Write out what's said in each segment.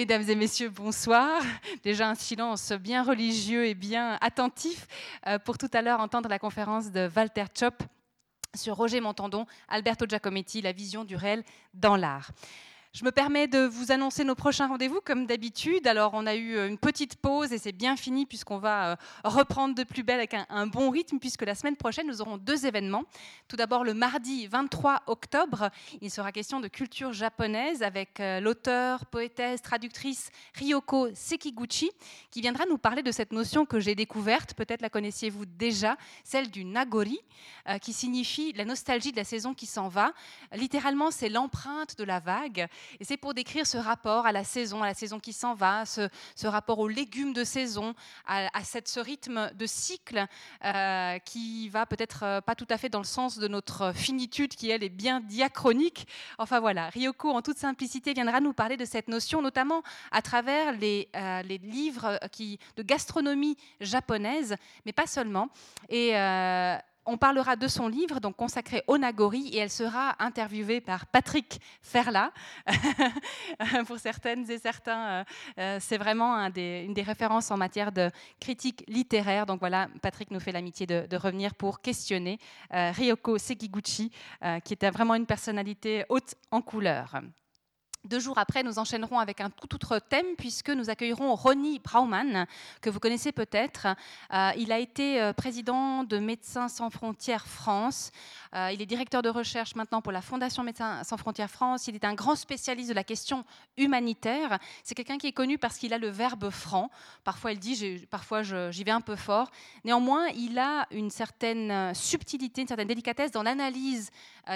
Mesdames et messieurs, bonsoir. Déjà un silence bien religieux et bien attentif euh, pour tout à l'heure entendre la conférence de Walter Chop sur Roger Montandon, Alberto Giacometti, la vision du réel dans l'art. Je me permets de vous annoncer nos prochains rendez-vous comme d'habitude. Alors on a eu euh, une petite pause et c'est bien fini puisqu'on va euh, reprendre de plus belle avec un, bon rythme puisque la semaine prochaine nous aurons deux événements. Tout d'abord le mardi 23 octobre, il sera question de culture japonaise avec euh, l'auteur, poétesse, traductrice Ryoko Sekiguchi qui viendra nous parler de cette notion que j'ai découverte, peut-être la connaissiez-vous déjà, celle du nagori qui signifie la nostalgie de la saison qui s'en va. Littéralement c'est l'empreinte de la vague et c'est pour décrire ce rapport à la saison, à la saison qui s'en va, ce, rapport aux légumes de saison, à, ce rythme de cycle euh, qui va peut-être euh, pas tout à fait dans le sens de notre finitude qui, elle, est bien diachronique. Enfin voilà, Ryoko, en toute simplicité, viendra nous parler de cette notion, notamment à travers les, euh, livres qui, de gastronomie japonaise, mais pas seulement. On parlera de son livre donc consacré au Nagori et elle sera interviewée par Patrick Ferla. Pour certaines et certains, euh, euh, c'est vraiment une des références en matière de critique littéraire. Donc voilà, Patrick nous fait l'amitié de, revenir pour questionner euh, Ryoko Sekiguchi, qui était vraiment une personnalité haute en couleur. Deux jours après, nous enchaînerons avec un tout autre thème puisque nous accueillerons Ronnie Brauman, que vous connaissez peut-être. Euh, il a été euh, président de Médecins sans frontières France. Euh, il est directeur de recherche maintenant pour la Fondation Médecins sans frontières France. Il est un grand spécialiste de la question humanitaire. C'est quelqu'un qui est connu parce qu'il a le verbe franc. Parfois, il dit, parfois j'y vais un peu fort. Néanmoins, il a une certaine subtilité, une certaine délicatesse dans l'analyse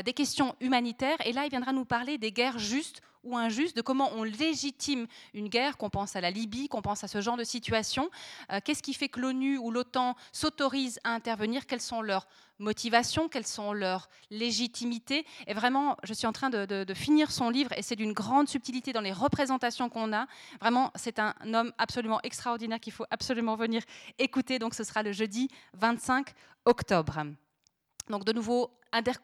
des questions humanitaires. Et là, il viendra nous parler des guerres justes ou injuste, de comment on légitime une guerre, qu'on pense à la Libye, qu'on pense à ce genre de situation. Euh, qu'est-ce qui fait que l'ONU ou l'OTAN s'autorisent à intervenir? Quelles sont leurs motivations? Quelles sont leurs légitimités? Et vraiment, je suis en train de, finir son livre et c'est d'une grande subtilité dans les représentations qu'on a. Vraiment, c'est un homme absolument extraordinaire qu'il faut absolument venir écouter. Donc ce sera le jeudi 25 octobre. Donc de nouveau,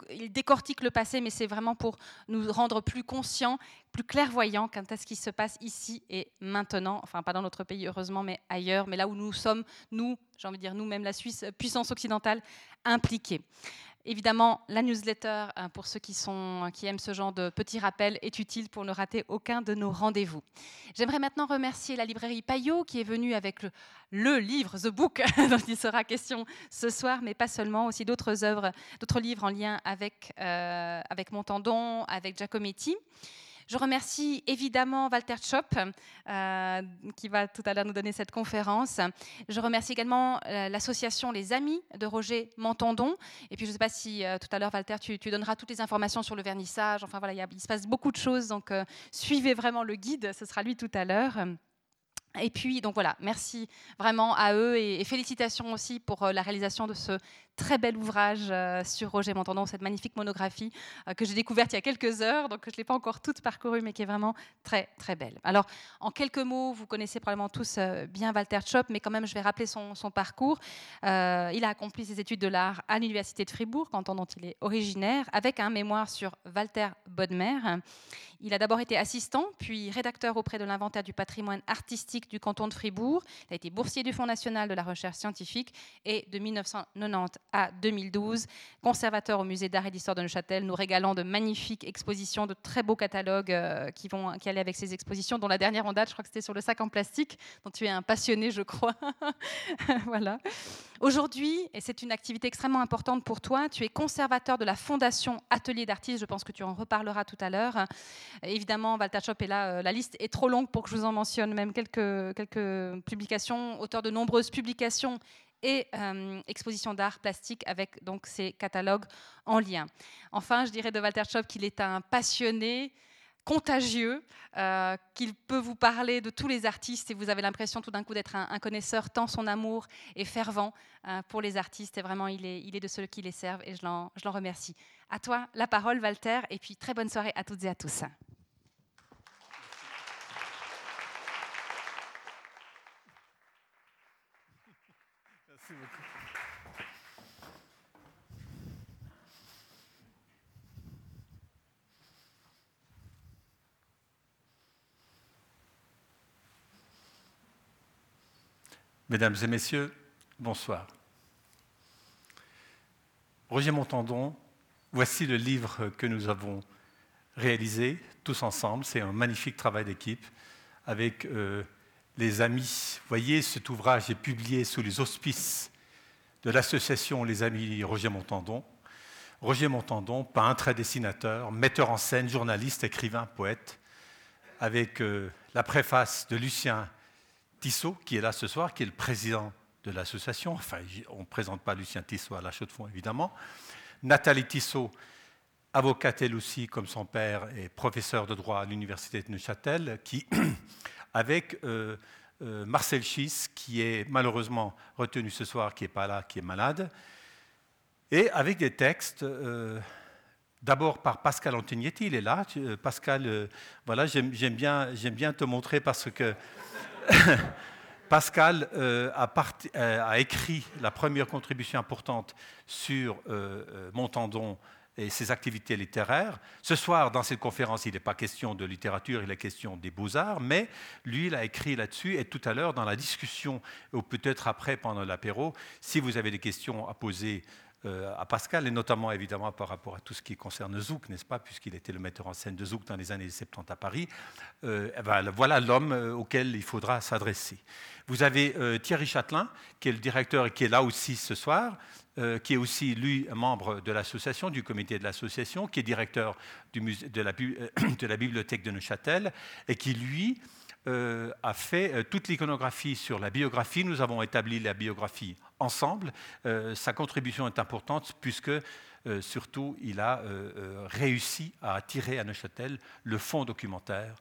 il décortique le passé, mais c'est vraiment pour nous rendre plus conscients, plus clairvoyants quant à ce qui se passe ici et maintenant. Enfin, pas dans notre pays, heureusement, mais ailleurs, mais là où nous sommes, nous, j'ai envie de dire nous-mêmes, la Suisse, puissance occidentale, impliquée. Évidemment, la newsletter, euh, pour ceux qui, aiment ce genre de petits rappels, est utile pour ne rater aucun de nos rendez-vous. J'aimerais maintenant remercier la librairie Payot qui est venue avec le, livre, The Book, dont il sera question ce soir, mais pas seulement, aussi d'autres œuvres, d'autres livres en lien avec, euh, avec Montandon, avec Giacometti. Je remercie évidemment Walter Chop, euh, qui va tout à l'heure nous donner cette conférence. Je remercie également euh, l'association Les Amis de Roger Mentandon. Et puis, je ne sais pas si euh, tout à l'heure, Walter, tu, donneras toutes les informations sur le vernissage. Enfin, voilà, il se passe beaucoup de choses. Donc, suivez vraiment le guide. Ce sera lui tout à l'heure. Et puis, donc voilà, merci vraiment à eux et, félicitations aussi pour la réalisation de ce très bel ouvrage euh, sur Roger Montandon, cette magnifique monographie euh, que j'ai découverte il y a quelques heures, donc je ne l'ai pas encore toute parcourue, mais qui est vraiment très, très belle. Alors, en quelques mots, vous connaissez probablement tous euh, bien Walter Chop, mais quand même, je vais rappeler son, parcours. il a accompli ses études de l'art à l'Université de Fribourg, canton dont il est originaire, avec un mémoire sur Walter Bodmer. Il a d'abord été assistant, puis rédacteur auprès de l'inventaire du patrimoine artistique du canton de Fribourg. Il a été boursier du Fonds national de la recherche scientifique et de 1990 à 2012, conservateur au musée d'art et d'histoire de Neuchâtel, nous régalant de magnifiques expositions, de très beaux catalogues euh, qui vont qui allaient avec ces expositions, dont la dernière en date, je crois que c'était sur le sac en plastique, dont tu es un passionné, je crois. voilà. Aujourd'hui, et c'est une activité extrêmement importante pour toi, tu es conservateur de la Fondation Atelier d'artistes, je pense que tu en reparleras tout à l'heure. Évidemment, Walter est là, euh, la liste est trop longue pour que je vous en mentionne même quelques, quelques publications, auteur de nombreuses publications et euh, exposition d'art plastique avec donc ces catalogues en lien. Enfin, je dirais de Walter Schopp qu'il est un passionné contagieux, euh, qu'il peut vous parler de tous les artistes et vous avez l'impression tout d'un coup d'être un, connaisseur tant son amour est fervent euh, pour les artistes et vraiment il est, il est de ceux qui les servent et je l'en remercie. À toi la parole Walter et puis très bonne soirée à toutes et à tous. Mesdames et messieurs, bonsoir. Roger Montandon, voici le livre que nous avons réalisé tous ensemble. C'est un magnifique travail d'équipe avec euh, les amis. Voyez, cet ouvrage est publié sous les auspices de l'association Les Amis Roger Montandon. Roger Montandon, peintre et dessinateur, metteur en scène, journaliste, écrivain, poète, avec euh, la préface de Lucien Tissot, qui est là ce soir, qui est le président de l'association. Enfin, on ne présente pas Lucien Tissot à la chaux de fond, évidemment. Nathalie Tissot, avocate elle aussi, comme son père, est professeur de droit à l'université de Neuchâtel, qui, avec euh, euh, Marcel Schiss, qui est malheureusement retenu ce soir, qui n'est pas là, qui est malade, et avec des textes. Euh, d'abord par Pascal Antignetti, il est là. Pascal, voilà, j'aime bien, bien te montrer parce que Pascal euh, euh, a, écrit la première contribution importante sur euh, Montandon et ses activités littéraires. Ce soir, dans cette conférence, il n'est pas question de littérature, il est question des beaux-arts, mais lui, il a écrit là-dessus, et tout à l'heure, dans la discussion, ou peut-être après, pendant l'apéro, si vous avez des questions à poser à Pascal, et notamment évidemment par rapport à tout ce qui concerne Zouk, n'est-ce pas, puisqu'il était le metteur en scène de Zouk dans les années 70 à Paris. Euh, eh ben, voilà l'homme euh, auquel il faudra s'adresser. Vous avez Thierry Châtelain, qui est le directeur et qui est là aussi ce soir, qui est aussi, lui, membre de l'association, du comité de l'association, qui est directeur de, la, de la bibliothèque de Neuchâtel, et qui, lui, a fait toute l'iconographie sur la biographie. Nous avons établi la biographie ensemble. Euh, sa contribution est importante puisque euh, surtout il a euh, réussi à attirer à Neuchâtel le fonds documentaire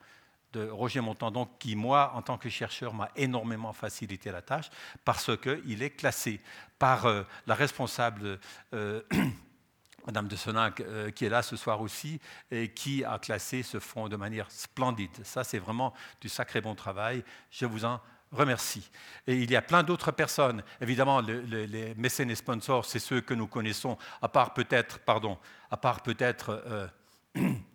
de Roger Montandon, qui, moi, en tant que chercheur, m'a énormément facilité la tâche, parce qu'il est classé par la responsable, Madame de Sonac, qui est là ce soir aussi, et qui a classé ce fonds de manière splendide. Ça, c'est vraiment du sacré bon travail. Je vous en remercie. Et il y a plein d'autres personnes. Évidemment, les mécènes et sponsors, c'est ceux que nous connaissons, à part peut-être, pardon, à part peut-être euh,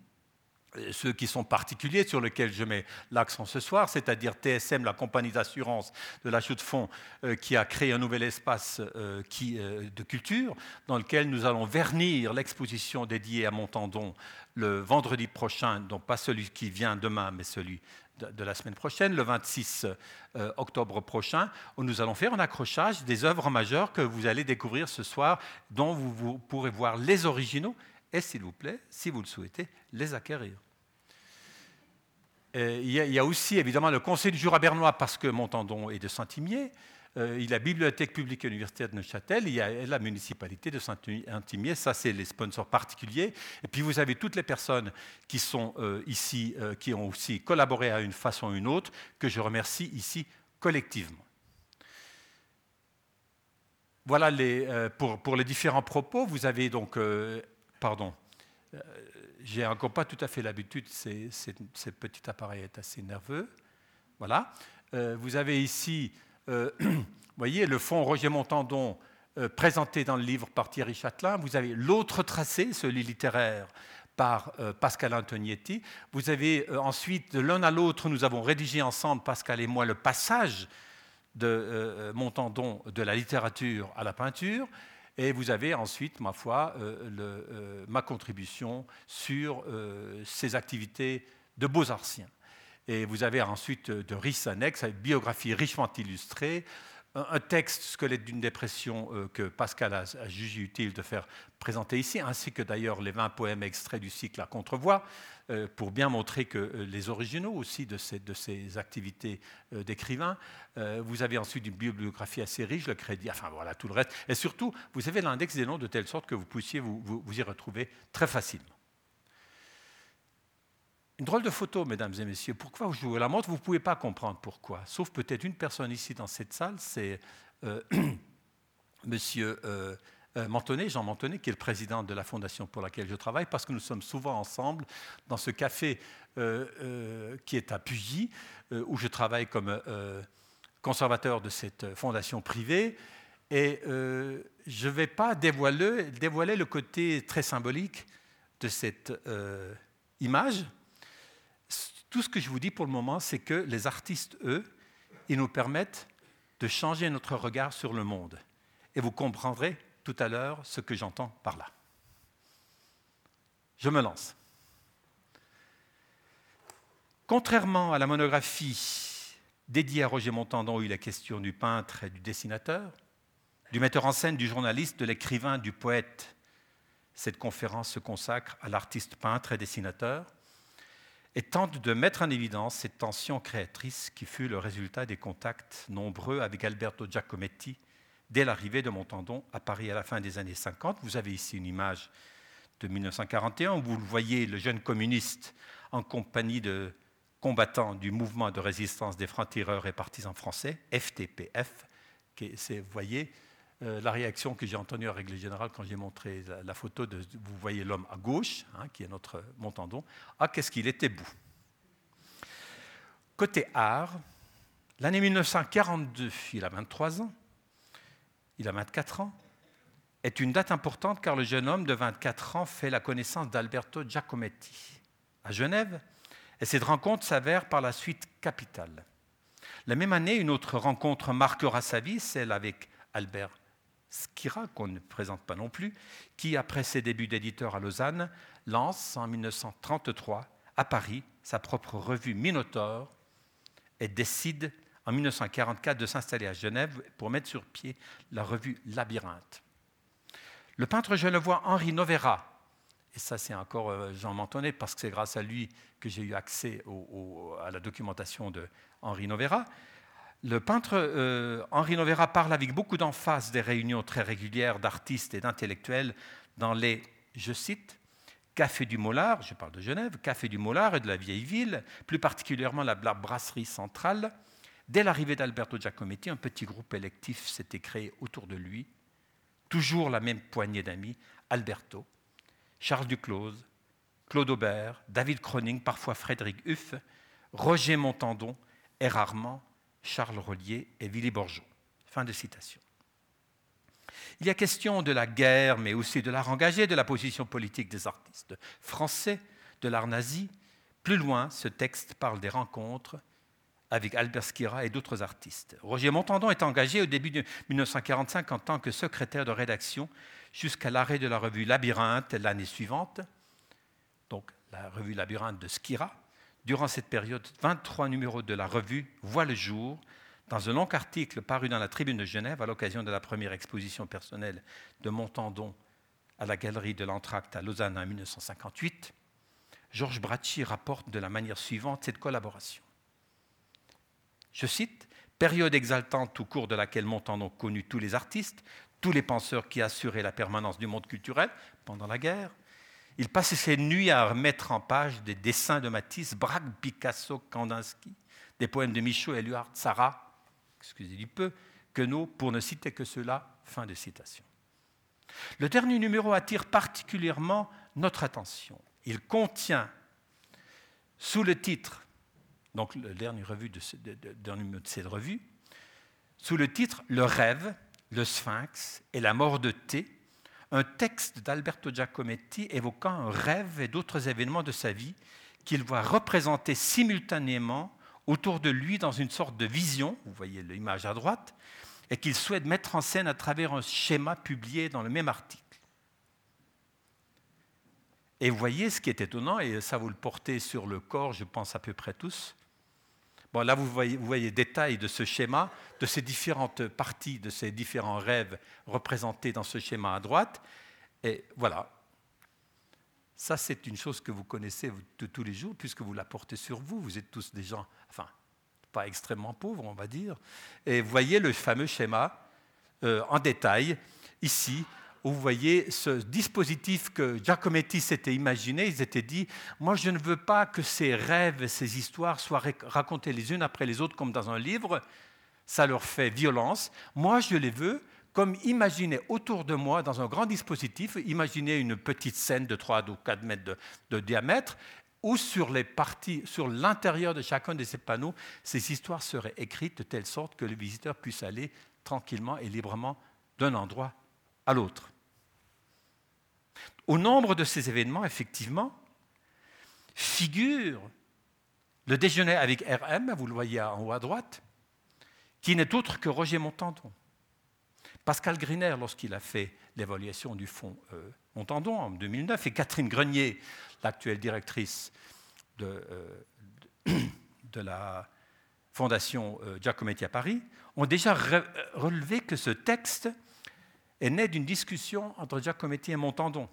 ceux qui sont particuliers sur lesquels je mets l'accent ce soir, c'est-à-dire TSM, la compagnie d'assurance de l'achat de fonds, euh, qui a créé un nouvel espace euh, qui, de culture dans lequel nous allons vernir l'exposition dédiée à Montandon le vendredi prochain, donc pas celui qui vient demain, mais celui de la semaine prochaine, le 26 euh, octobre prochain, où nous allons faire un accrochage des œuvres majeures que vous allez découvrir ce soir, dont vous, pourrez voir les originaux et, s'il vous plaît, si vous le souhaitez, les acquérir. Il, y a, aussi évidemment le Conseil du Jura bernois, parce que Montandon est de Saint-Imier, euh, il y a la Bibliothèque publique universitaire de Neuchâtel, il y a la municipalité de Saint-Intimier, ça c'est les sponsors particuliers. Et puis vous avez toutes les personnes qui sont euh, ici, euh, qui ont aussi collaboré à une façon ou une autre, que je remercie ici collectivement. Voilà pour, pour, les différents propos. Vous avez donc, pardon, j'ai encore pas tout à fait l'habitude, ce petit appareil est assez nerveux. Voilà. vous avez ici euh, voyez, le fonds Roger Montandon euh, présenté dans le livre par Thierry Châtelain. Vous avez l'autre tracé, celui littéraire, par euh, Pascal Antonietti. Vous avez ensuite, de l'un à l'autre, nous avons rédigé ensemble, Pascal et moi, le passage de Montandon de la littérature à la peinture. Et vous avez ensuite, ma foi, ma contribution sur ces activités de beaux-artiens. Et vous avez ensuite de riches annexes, une biographie richement illustrée, un texte squelette d'une dépression euh, que Pascal a, jugé utile de faire présenter ici, ainsi que d'ailleurs les 20 poèmes extraits du cycle à contrevoix, euh, pour bien montrer que euh, les originaux aussi de ces, activités d'écrivain. Vous avez ensuite une bibliographie assez riche, le crédit, enfin voilà tout le reste. Et surtout, vous avez l'index des noms de telle sorte que vous puissiez vous, vous y retrouver très facilement. Une drôle de photo, mesdames et messieurs. Pourquoi vous jouez la montre? Vous ne pouvez pas comprendre pourquoi. Sauf peut-être une personne ici dans cette salle, c'est euh, Monsieur euh, euh, Jean Mantonnet, qui est le président de la fondation pour laquelle je travaille, parce que nous sommes souvent ensemble dans ce café qui est à Pugy, où je travaille comme conservateur de cette fondation privée. Et je ne vais pas dévoiler, dévoiler, le côté très symbolique de cette image, tout ce que je vous dis pour le moment, c'est que les artistes, eux, ils nous permettent de changer notre regard sur le monde. Et vous comprendrez tout à l'heure ce que j'entends par là. Je me lance. Contrairement à la monographie dédiée à Roger Montandon où il est question du peintre et du dessinateur, du metteur en scène, du journaliste, de l'écrivain, du poète, cette conférence se consacre à l'artiste peintre et dessinateur et tente de mettre en évidence cette tension créatrice qui fut le résultat des contacts nombreux avec Alberto Giacometti dès l'arrivée de Montandon à Paris à la fin des années 50. Vous avez ici une image de 1941 où vous le voyez, le jeune communiste en compagnie de combattants du mouvement de résistance des francs-tireurs et partisans français, FTPF. Vous voyez euh, la réaction que j'ai entendue à règle générale quand j'ai montré la, photo vous voyez l'homme à gauche, hein, qui est notre Montandon, ah qu'est-ce qu'il était beau. Côté art, l'année 1942, il a 23 ans, il a 24 ans, est une date importante car le jeune homme de 24 ans fait la connaissance d'Alberto Giacometti à Genève et cette rencontre s'avère par la suite capitale. La même année, une autre rencontre marquera sa vie, celle avec Albert Skira, qu'on ne présente pas non plus, qui, après ses débuts d'éditeur à Lausanne, lance en 1933 à Paris sa propre revue Minotaure et décide en 1944 de s'installer à Genève pour mettre sur pied la revue Labyrinthe. Le peintre genevois Henri Novera, et ça c'est encore euh, Jean Mentonnet parce que c'est grâce à lui que j'ai eu accès à la documentation de Henri Novera, le peintre euh, Henri Novera parle avec beaucoup d'emphase des réunions très régulières d'artistes et d'intellectuels dans les, je cite, Café du Mollard, je parle de Genève, Café du Mollard et de la vieille ville, plus particulièrement la brasserie centrale. Dès l'arrivée d'Alberto Giacometti, un petit groupe électif s'était créé autour de lui, toujours la même poignée d'amis, Alberto, Charles Duclose, Claude Aubert, David Croning, parfois Frédéric Huff, Roger Montandon et rarement Charles Rollier et Willy Borgeot. Fin de citation. Il y a question de la guerre, mais aussi de l'art engagé, de la position politique des artistes français, de l'art nazi. Plus loin, ce texte parle des rencontres avec Albert Skira et d'autres artistes. Roger Montandon est engagé au début de 1945 en tant que secrétaire de rédaction jusqu'à l'arrêt de la revue Labyrinthe l'année suivante, donc la revue Labyrinthe de Skira. Durant cette période, 23 numéros de la revue voient le jour dans un long article paru dans la Tribune de Genève à l'occasion de la première exposition personnelle de Montandon à la galerie de l'Entracte à Lausanne en 1958. Georges Bracci rapporte de la manière suivante cette collaboration. Je cite Période exaltante au cours de laquelle Montandon connut tous les artistes, tous les penseurs qui assuraient la permanence du monde culturel pendant la guerre. Il passait ses nuits à remettre en page des dessins de Matisse, Braque, Picasso, Kandinsky, des poèmes de Michaud, Éluard, Sarah, excusez du peu, Queneau, pour ne citer que cela. Fin de citation. Le dernier numéro attire particulièrement notre attention. Il contient, sous le titre, donc le dernier, revue de, numéro de cette revue, sous le titre Le rêve, le Sphinx et la mort de Thé, un texte d'Alberto Giacometti évoquant un rêve et d'autres événements de sa vie qu'il voit représenter simultanément autour de lui dans une sorte de vision, vous voyez l'image à droite, et qu'il souhaite mettre en scène à travers un schéma publié dans le même article. Et vous voyez ce qui est étonnant, et ça vous le portez sur le corps, je pense à peu près tous, là, vous voyez, vous détail de ce schéma, de ces différentes parties, de ces différents rêves représentés dans ce schéma à droite. Et voilà. Ça, c'est une chose que vous connaissez de tous les jours, puisque vous la portez sur vous. Vous êtes tous des gens, enfin, pas extrêmement pauvres, on va dire. Et vous voyez le fameux schéma euh, en détail, ici, vous voyez ce dispositif que Giacometti s'était imaginé. Ils s'étaient dit, moi je ne veux pas que ces rêves, ces histoires soient racontées les unes après les autres comme dans un livre. Ça leur fait violence. Moi je les veux comme imaginés autour de moi dans un grand dispositif. Imaginez une petite scène de 3 ou 4 mètres de, de diamètre où sur les parties, sur l'intérieur de chacun de ces panneaux, ces histoires seraient écrites de telle sorte que le visiteur puisse aller tranquillement et librement d'un endroit à l'autre. Au nombre de ces événements, effectivement, figure le déjeuner avec RM, vous le voyez en haut à droite, qui n'est autre que Roger Montandon. Pascal Griner, lorsqu'il a fait l'évaluation du fonds euh, Montandon en 2009, et Catherine Grenier, l'actuelle directrice de, euh, la Fondation euh, Giacometti à Paris, ont déjà relevé que ce texte est né d'une discussion entre Giacometti et Montandon.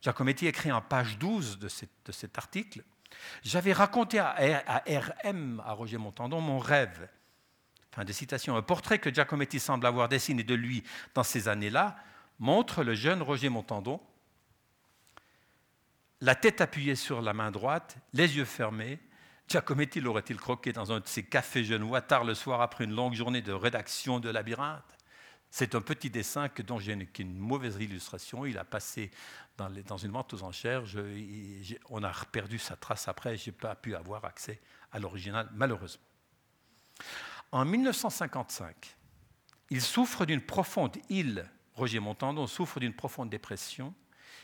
Giacometti écrit en page 12 de, cet article J'avais raconté à, à RM, à Roger Montandon, mon rêve. Fin de citation. Un portrait que Giacometti semble avoir dessiné de lui dans ces années-là montre le jeune Roger Montandon, la tête appuyée sur la main droite, les yeux fermés. Giacometti l'aurait-il croqué dans un de ses cafés genevois tard le soir après une longue journée de rédaction de Labyrinthe? C'est un petit dessin que, dont j'ai une, mauvaise illustration. Il a passé dans, une vente aux enchères. on a perdu sa trace après. Je n'ai pas pu avoir accès à l'original, malheureusement. En 1955, il souffre d'une profonde, il, Roger Montandon, souffre d'une profonde dépression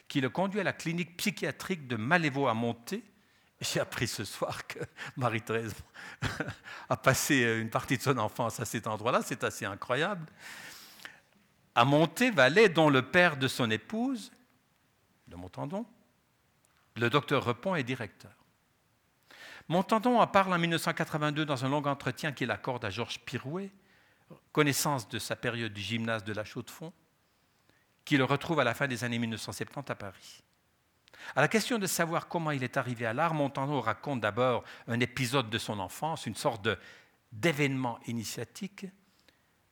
qui le conduit à la clinique psychiatrique de Malévo à Monté. J'ai appris ce soir que Marie-Thérèse a passé une partie de son enfance à cet endroit-là, c'est assez incroyable. À Monté, Valais, dont le père de son épouse, de Montandon, le docteur Repon est directeur. Montandon en parle en 1982 dans un long entretien qu'il accorde à Georges Pirouet, connaissance de sa période du gymnase de la Chaux-de-Fonds qui le retrouve à la fin des années 1970 à Paris. À la question de savoir comment il est arrivé à l'art, Montandon raconte d'abord un épisode de son enfance, une sorte d'événement initiatique.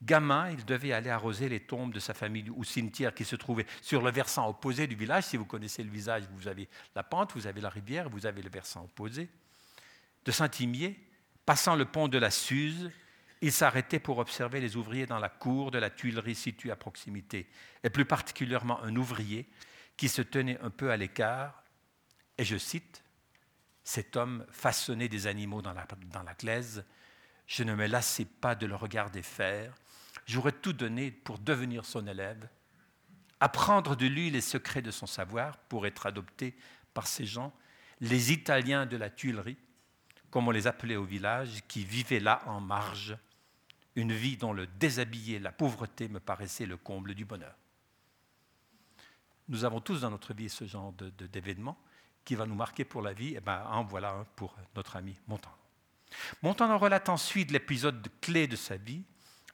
Gamin, il devait aller arroser les tombes de sa famille au cimetière qui se trouvait sur le versant opposé du village. Si vous connaissez le visage, vous avez la pente, vous avez la rivière, vous avez le versant opposé. De Saint-Imier, passant le pont de la Suze, il s'arrêtait pour observer les ouvriers dans la cour de la Tuilerie située à proximité, et plus particulièrement un ouvrier qui se tenait un peu à l'écart, et je cite, Cet homme façonnait des animaux dans la, dans la glaise, je ne me lassais pas de le regarder faire, j'aurais tout donné pour devenir son élève, apprendre de lui les secrets de son savoir pour être adopté par ces gens, les Italiens de la Tuilerie, comme on les appelait au village, qui vivaient là en marge, une vie dont le déshabillé, la pauvreté me paraissait le comble du bonheur. Nous avons tous dans notre vie ce genre d'événement qui va nous marquer pour la vie. Et eh ben, en voilà un pour notre ami Montandon. Montandon relate ensuite l'épisode clé de sa vie,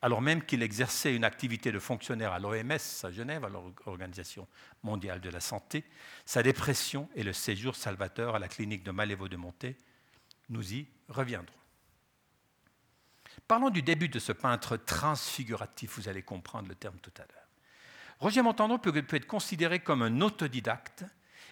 alors même qu'il exerçait une activité de fonctionnaire à l'OMS à Genève, à l'Organisation mondiale de la santé, sa dépression et le séjour salvateur à la clinique de Malévo de Monté. Nous y reviendrons. Parlons du début de ce peintre transfiguratif, vous allez comprendre le terme tout à l'heure. Roger Montandon peut, être considéré comme un autodidacte.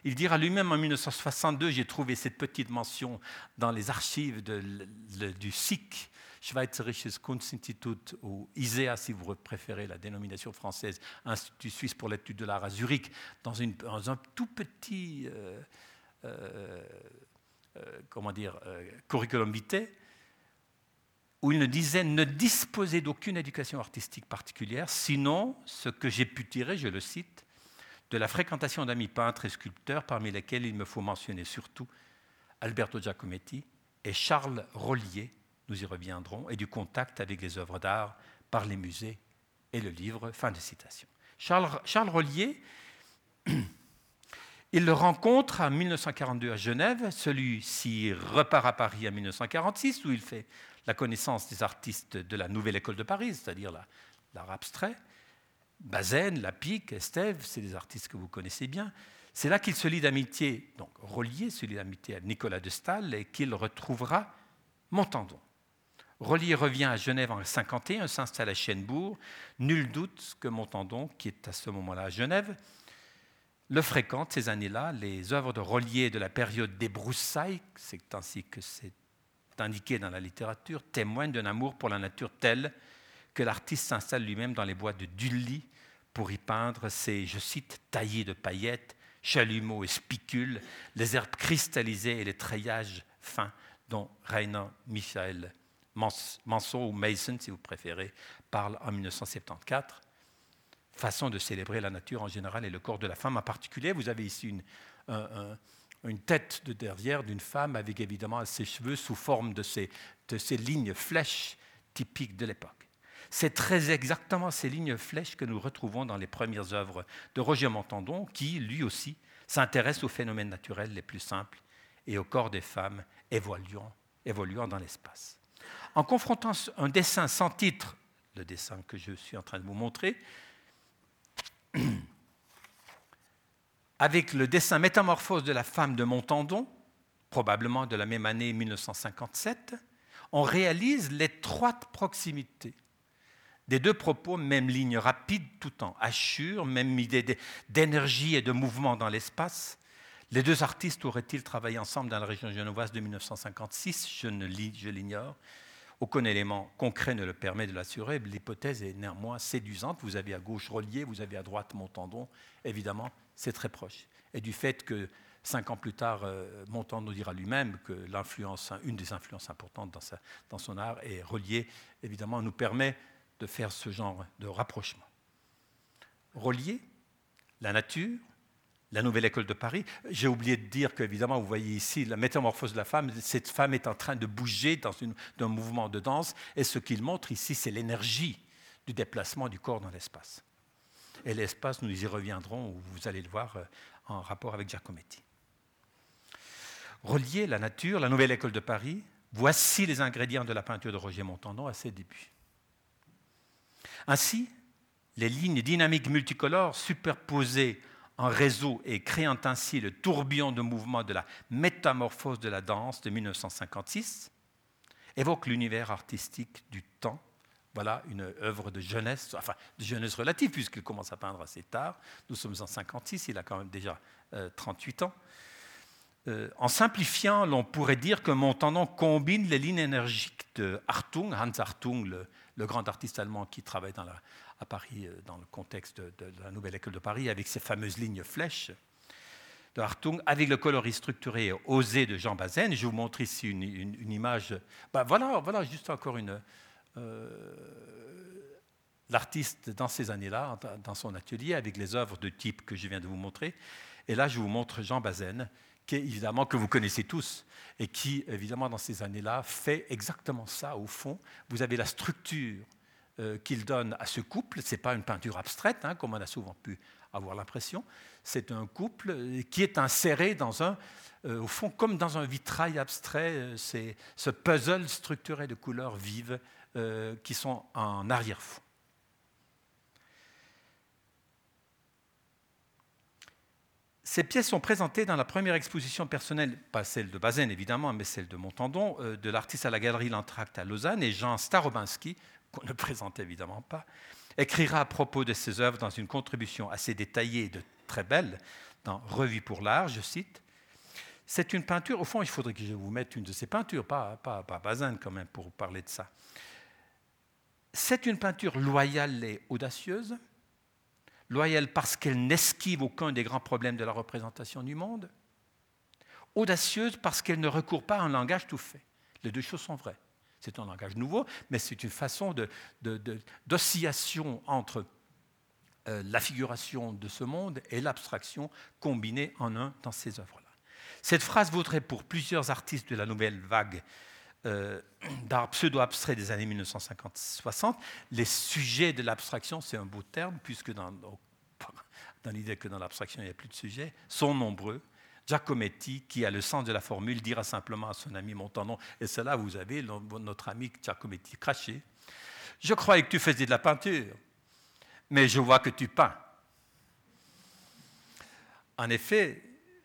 Il dira lui-même en 1962, j'ai trouvé cette petite mention dans les archives du SIC, Schweizerisches Kunstinstitut, ou ISEA si vous préférez la dénomination française, Institut suisse pour l'étude de l'art à Zurich, dans, un tout petit euh, euh, euh, comment dire, curriculum vitae où il ne disait ne disposer d'aucune éducation artistique particulière, sinon ce que j'ai pu tirer, je le cite, de la fréquentation d'amis peintres et sculpteurs, parmi lesquels il me faut mentionner surtout Alberto Giacometti et Charles Rollier, nous y reviendrons, et du contact avec les œuvres d'art par les musées et le livre. Fin de citation. Charles, Charles Rollier, il le rencontre en 1942 à Genève, celui-ci repart à Paris en 1946, où il fait la connaissance des artistes de la nouvelle école de Paris, c'est-à-dire l'art abstrait. Bazaine, Lapic, Estève, c'est des artistes que vous connaissez bien. C'est là qu'il se lie d'amitié, donc relié, se lie d'amitié à Nicolas de Stahl et qu'il retrouvera Montandon. Rollier revient à Genève en 51, s'installe à Chênebourg. Nul doute que Montandon, qui est à ce moment-là à Genève, le fréquente ces années-là. Les œuvres de Rollier de la période des broussailles, c'est ainsi que c'est indiqué dans la littérature, témoigne d'un amour pour la nature tel que l'artiste s'installe lui-même dans les bois de Dully pour y peindre ces, je cite, taillés de paillettes, chalumeaux et spicules, les herbes cristallisées et les treillages fins dont Rainer Michael Manson ou Mason, si vous préférez, parle en 1974. Façon de célébrer la nature en général et le corps de la femme en particulier. Vous avez ici une, un, une tête de derrière d'une femme avec évidemment ses cheveux sous forme de ces, de ces lignes flèches typiques de l'époque. C'est très exactement ces lignes flèches que nous retrouvons dans les premières œuvres de Roger Montandon, qui, lui aussi, s'intéresse aux phénomènes naturels les plus simples et au corps des femmes évoluant, évoluant dans l'espace. En confrontant un dessin sans titre, le dessin que je suis en train de vous montrer, avec le dessin Métamorphose de la femme de Montandon, probablement de la même année 1957, on réalise l'étroite proximité des deux propos, même ligne rapide tout en hachure, même idée d'énergie et de mouvement dans l'espace. Les deux artistes auraient-ils travaillé ensemble dans la région genevoise de 1956 Je l'ignore. Aucun élément concret ne le permet de l'assurer. L'hypothèse est néanmoins séduisante. Vous avez à gauche Relier, vous avez à droite Montandon. Évidemment, c'est très proche. Et du fait que cinq ans plus tard, euh, Montandon dira lui-même que l'influence, une des influences importantes dans, dans son art est Relier, évidemment, nous permet de faire ce genre de rapprochement. Relier, la nature, la nouvelle école de Paris. J'ai oublié de dire qu'évidemment, vous voyez ici la métamorphose de la femme. Cette femme est en train de bouger dans un mouvement de danse. Et ce qu'il montre ici, c'est l'énergie du déplacement du corps dans l'espace. Et l'espace, nous y reviendrons, vous allez le voir euh, en rapport avec Giacometti. Relier la nature, la nouvelle école de Paris, voici les ingrédients de la peinture de Roger Montandon à ses débuts. Ainsi, les lignes dynamiques multicolores superposées en réseau et créant ainsi le tourbillon de mouvement de la métamorphose de la danse de 1956 évoquent l'univers artistique du temps. Voilà une œuvre de jeunesse, enfin de jeunesse relative, puisqu'il commence à peindre assez tard. Nous sommes en 56, il a quand même déjà 38 euh, ans. Euh, en simplifiant, l'on pourrait dire que Montandon combine les lignes énergiques de Hartung, Hans Hartung, le, grand artiste allemand qui travaille à Paris euh, dans le contexte de, la nouvelle école de Paris, avec ses fameuses lignes flèches de Hartung, avec le coloris structuré osé de Jean Bazaine. Je vous montre ici une, image. Ben voilà, voilà, juste encore une. Euh, l'artiste dans ces années-là, dans son atelier, avec les œuvres de type que je viens de vous montrer. Et là, je vous montre Jean Bazaine, qui évidemment que vous connaissez tous et qui évidemment dans ces années-là fait exactement ça au fond. Vous avez la structure euh, qu'il donne à ce couple. C'est pas une peinture abstraite hein, comme on a souvent pu avoir l'impression. C'est un couple qui est inséré dans un, euh, au fond, comme dans un vitrail abstrait. Euh, c'est ce puzzle structuré de couleurs vives qui sont en arrière-fond. Ces pièces sont présentées dans la première exposition personnelle, pas celle de Bazaine évidemment, mais celle de Montandon, de l'artiste à la galerie L'Entracte à Lausanne, et Jean Starobinski, qu'on ne présente évidemment pas, écrira à propos de ses œuvres dans une contribution assez détaillée et très belle dans Revue pour l'art, je cite. C'est une peinture, au fond, il faudrait que je vous mette une de ces peintures, pas, pas, pas Bazin quand même, pour parler de ça. C'est une peinture loyale et audacieuse, loyale parce qu'elle n'esquive aucun des grands problèmes de la représentation du monde, audacieuse parce qu'elle ne recourt pas à un langage tout fait. Les deux choses sont vraies. C'est un langage nouveau, mais c'est une façon d'oscillation entre euh, la figuration de ce monde et l'abstraction combinée en un dans ces œuvres-là. Cette phrase vaudrait pour plusieurs artistes de la nouvelle vague euh, d'art pseudo-abstrait des années 1950-60. Les sujets de l'abstraction, c'est un beau terme, puisque dans, dans l'idée que dans l'abstraction, il n'y a plus de sujets, sont nombreux. Giacometti, qui a le sens de la formule, dira simplement à son ami Montandon, et cela, vous avez notre ami Giacometti craché. Je croyais que tu faisais de la peinture, mais je vois que tu peins. En effet,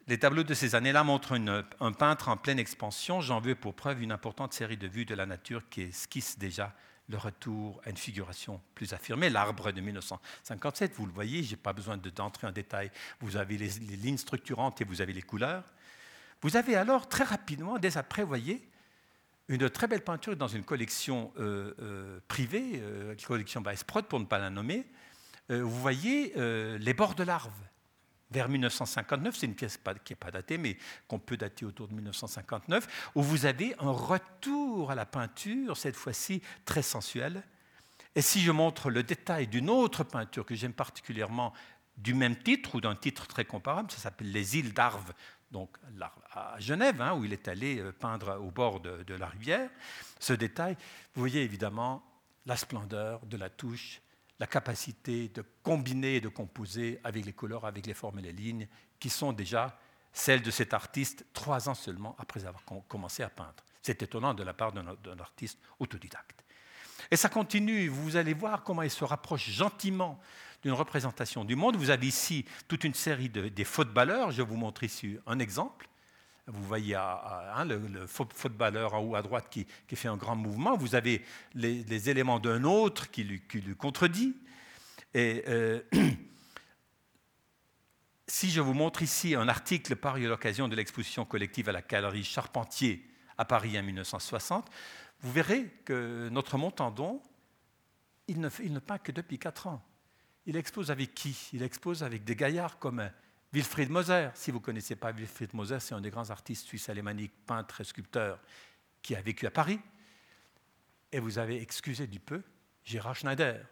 les tableaux de ces années-là montrent un peintre en pleine expansion. J'en veux pour preuve une importante série de vues de la nature qui esquisse déjà le retour à une figuration plus affirmée. L'arbre de 1957, vous le voyez, je n'ai pas besoin d'entrer en détail. Vous avez les, lignes structurantes et vous avez les couleurs. Vous avez alors très rapidement, dès après, vous voyez, une très belle peinture dans une collection euh, euh, privée, euh, collection Weisprod pour ne pas la nommer. vous voyez les bords de l'arbre vers 1959, c'est une pièce qui n'est pas datée, mais qu'on peut dater autour de 1959, où vous avez un retour à la peinture, cette fois-ci très sensuelle. Et si je montre le détail d'une autre peinture que j'aime particulièrement, du même titre ou d'un titre très comparable, ça s'appelle Les îles d'Arves, donc à Genève, hein, où il est allé euh, peindre au bord de, de la rivière, ce détail, vous voyez évidemment la splendeur de la touche, la capacité de combiner et de composer avec les couleurs, avec les formes et les lignes, qui sont déjà celles de cet artiste trois ans seulement après avoir commencé à peindre. C'est étonnant de la part d'un artiste autodidacte. Et ça continue, vous allez voir comment il se rapproche gentiment d'une représentation du monde. Vous avez ici toute une série de, des footballeurs, je vous montre ici un exemple. Vous voyez hein, le, footballeur en haut à droite qui, fait un grand mouvement. Vous avez les, éléments d'un autre qui lui, contredit. Et euh, si je vous montre ici un article paru à l'occasion de l'exposition collective à la Galerie Charpentier à Paris en 1960, vous verrez que notre Montandon, il ne, il ne peint que depuis quatre ans. Il expose avec qui? Il expose avec des gaillards comme Wilfried Moser, si vous ne connaissez pas Wilfried Moser, c'est un des grands artistes suisses alémaniques, peintre et sculpteur, qui a vécu à Paris. Et vous avez, excusé du peu, Gérard Schneider,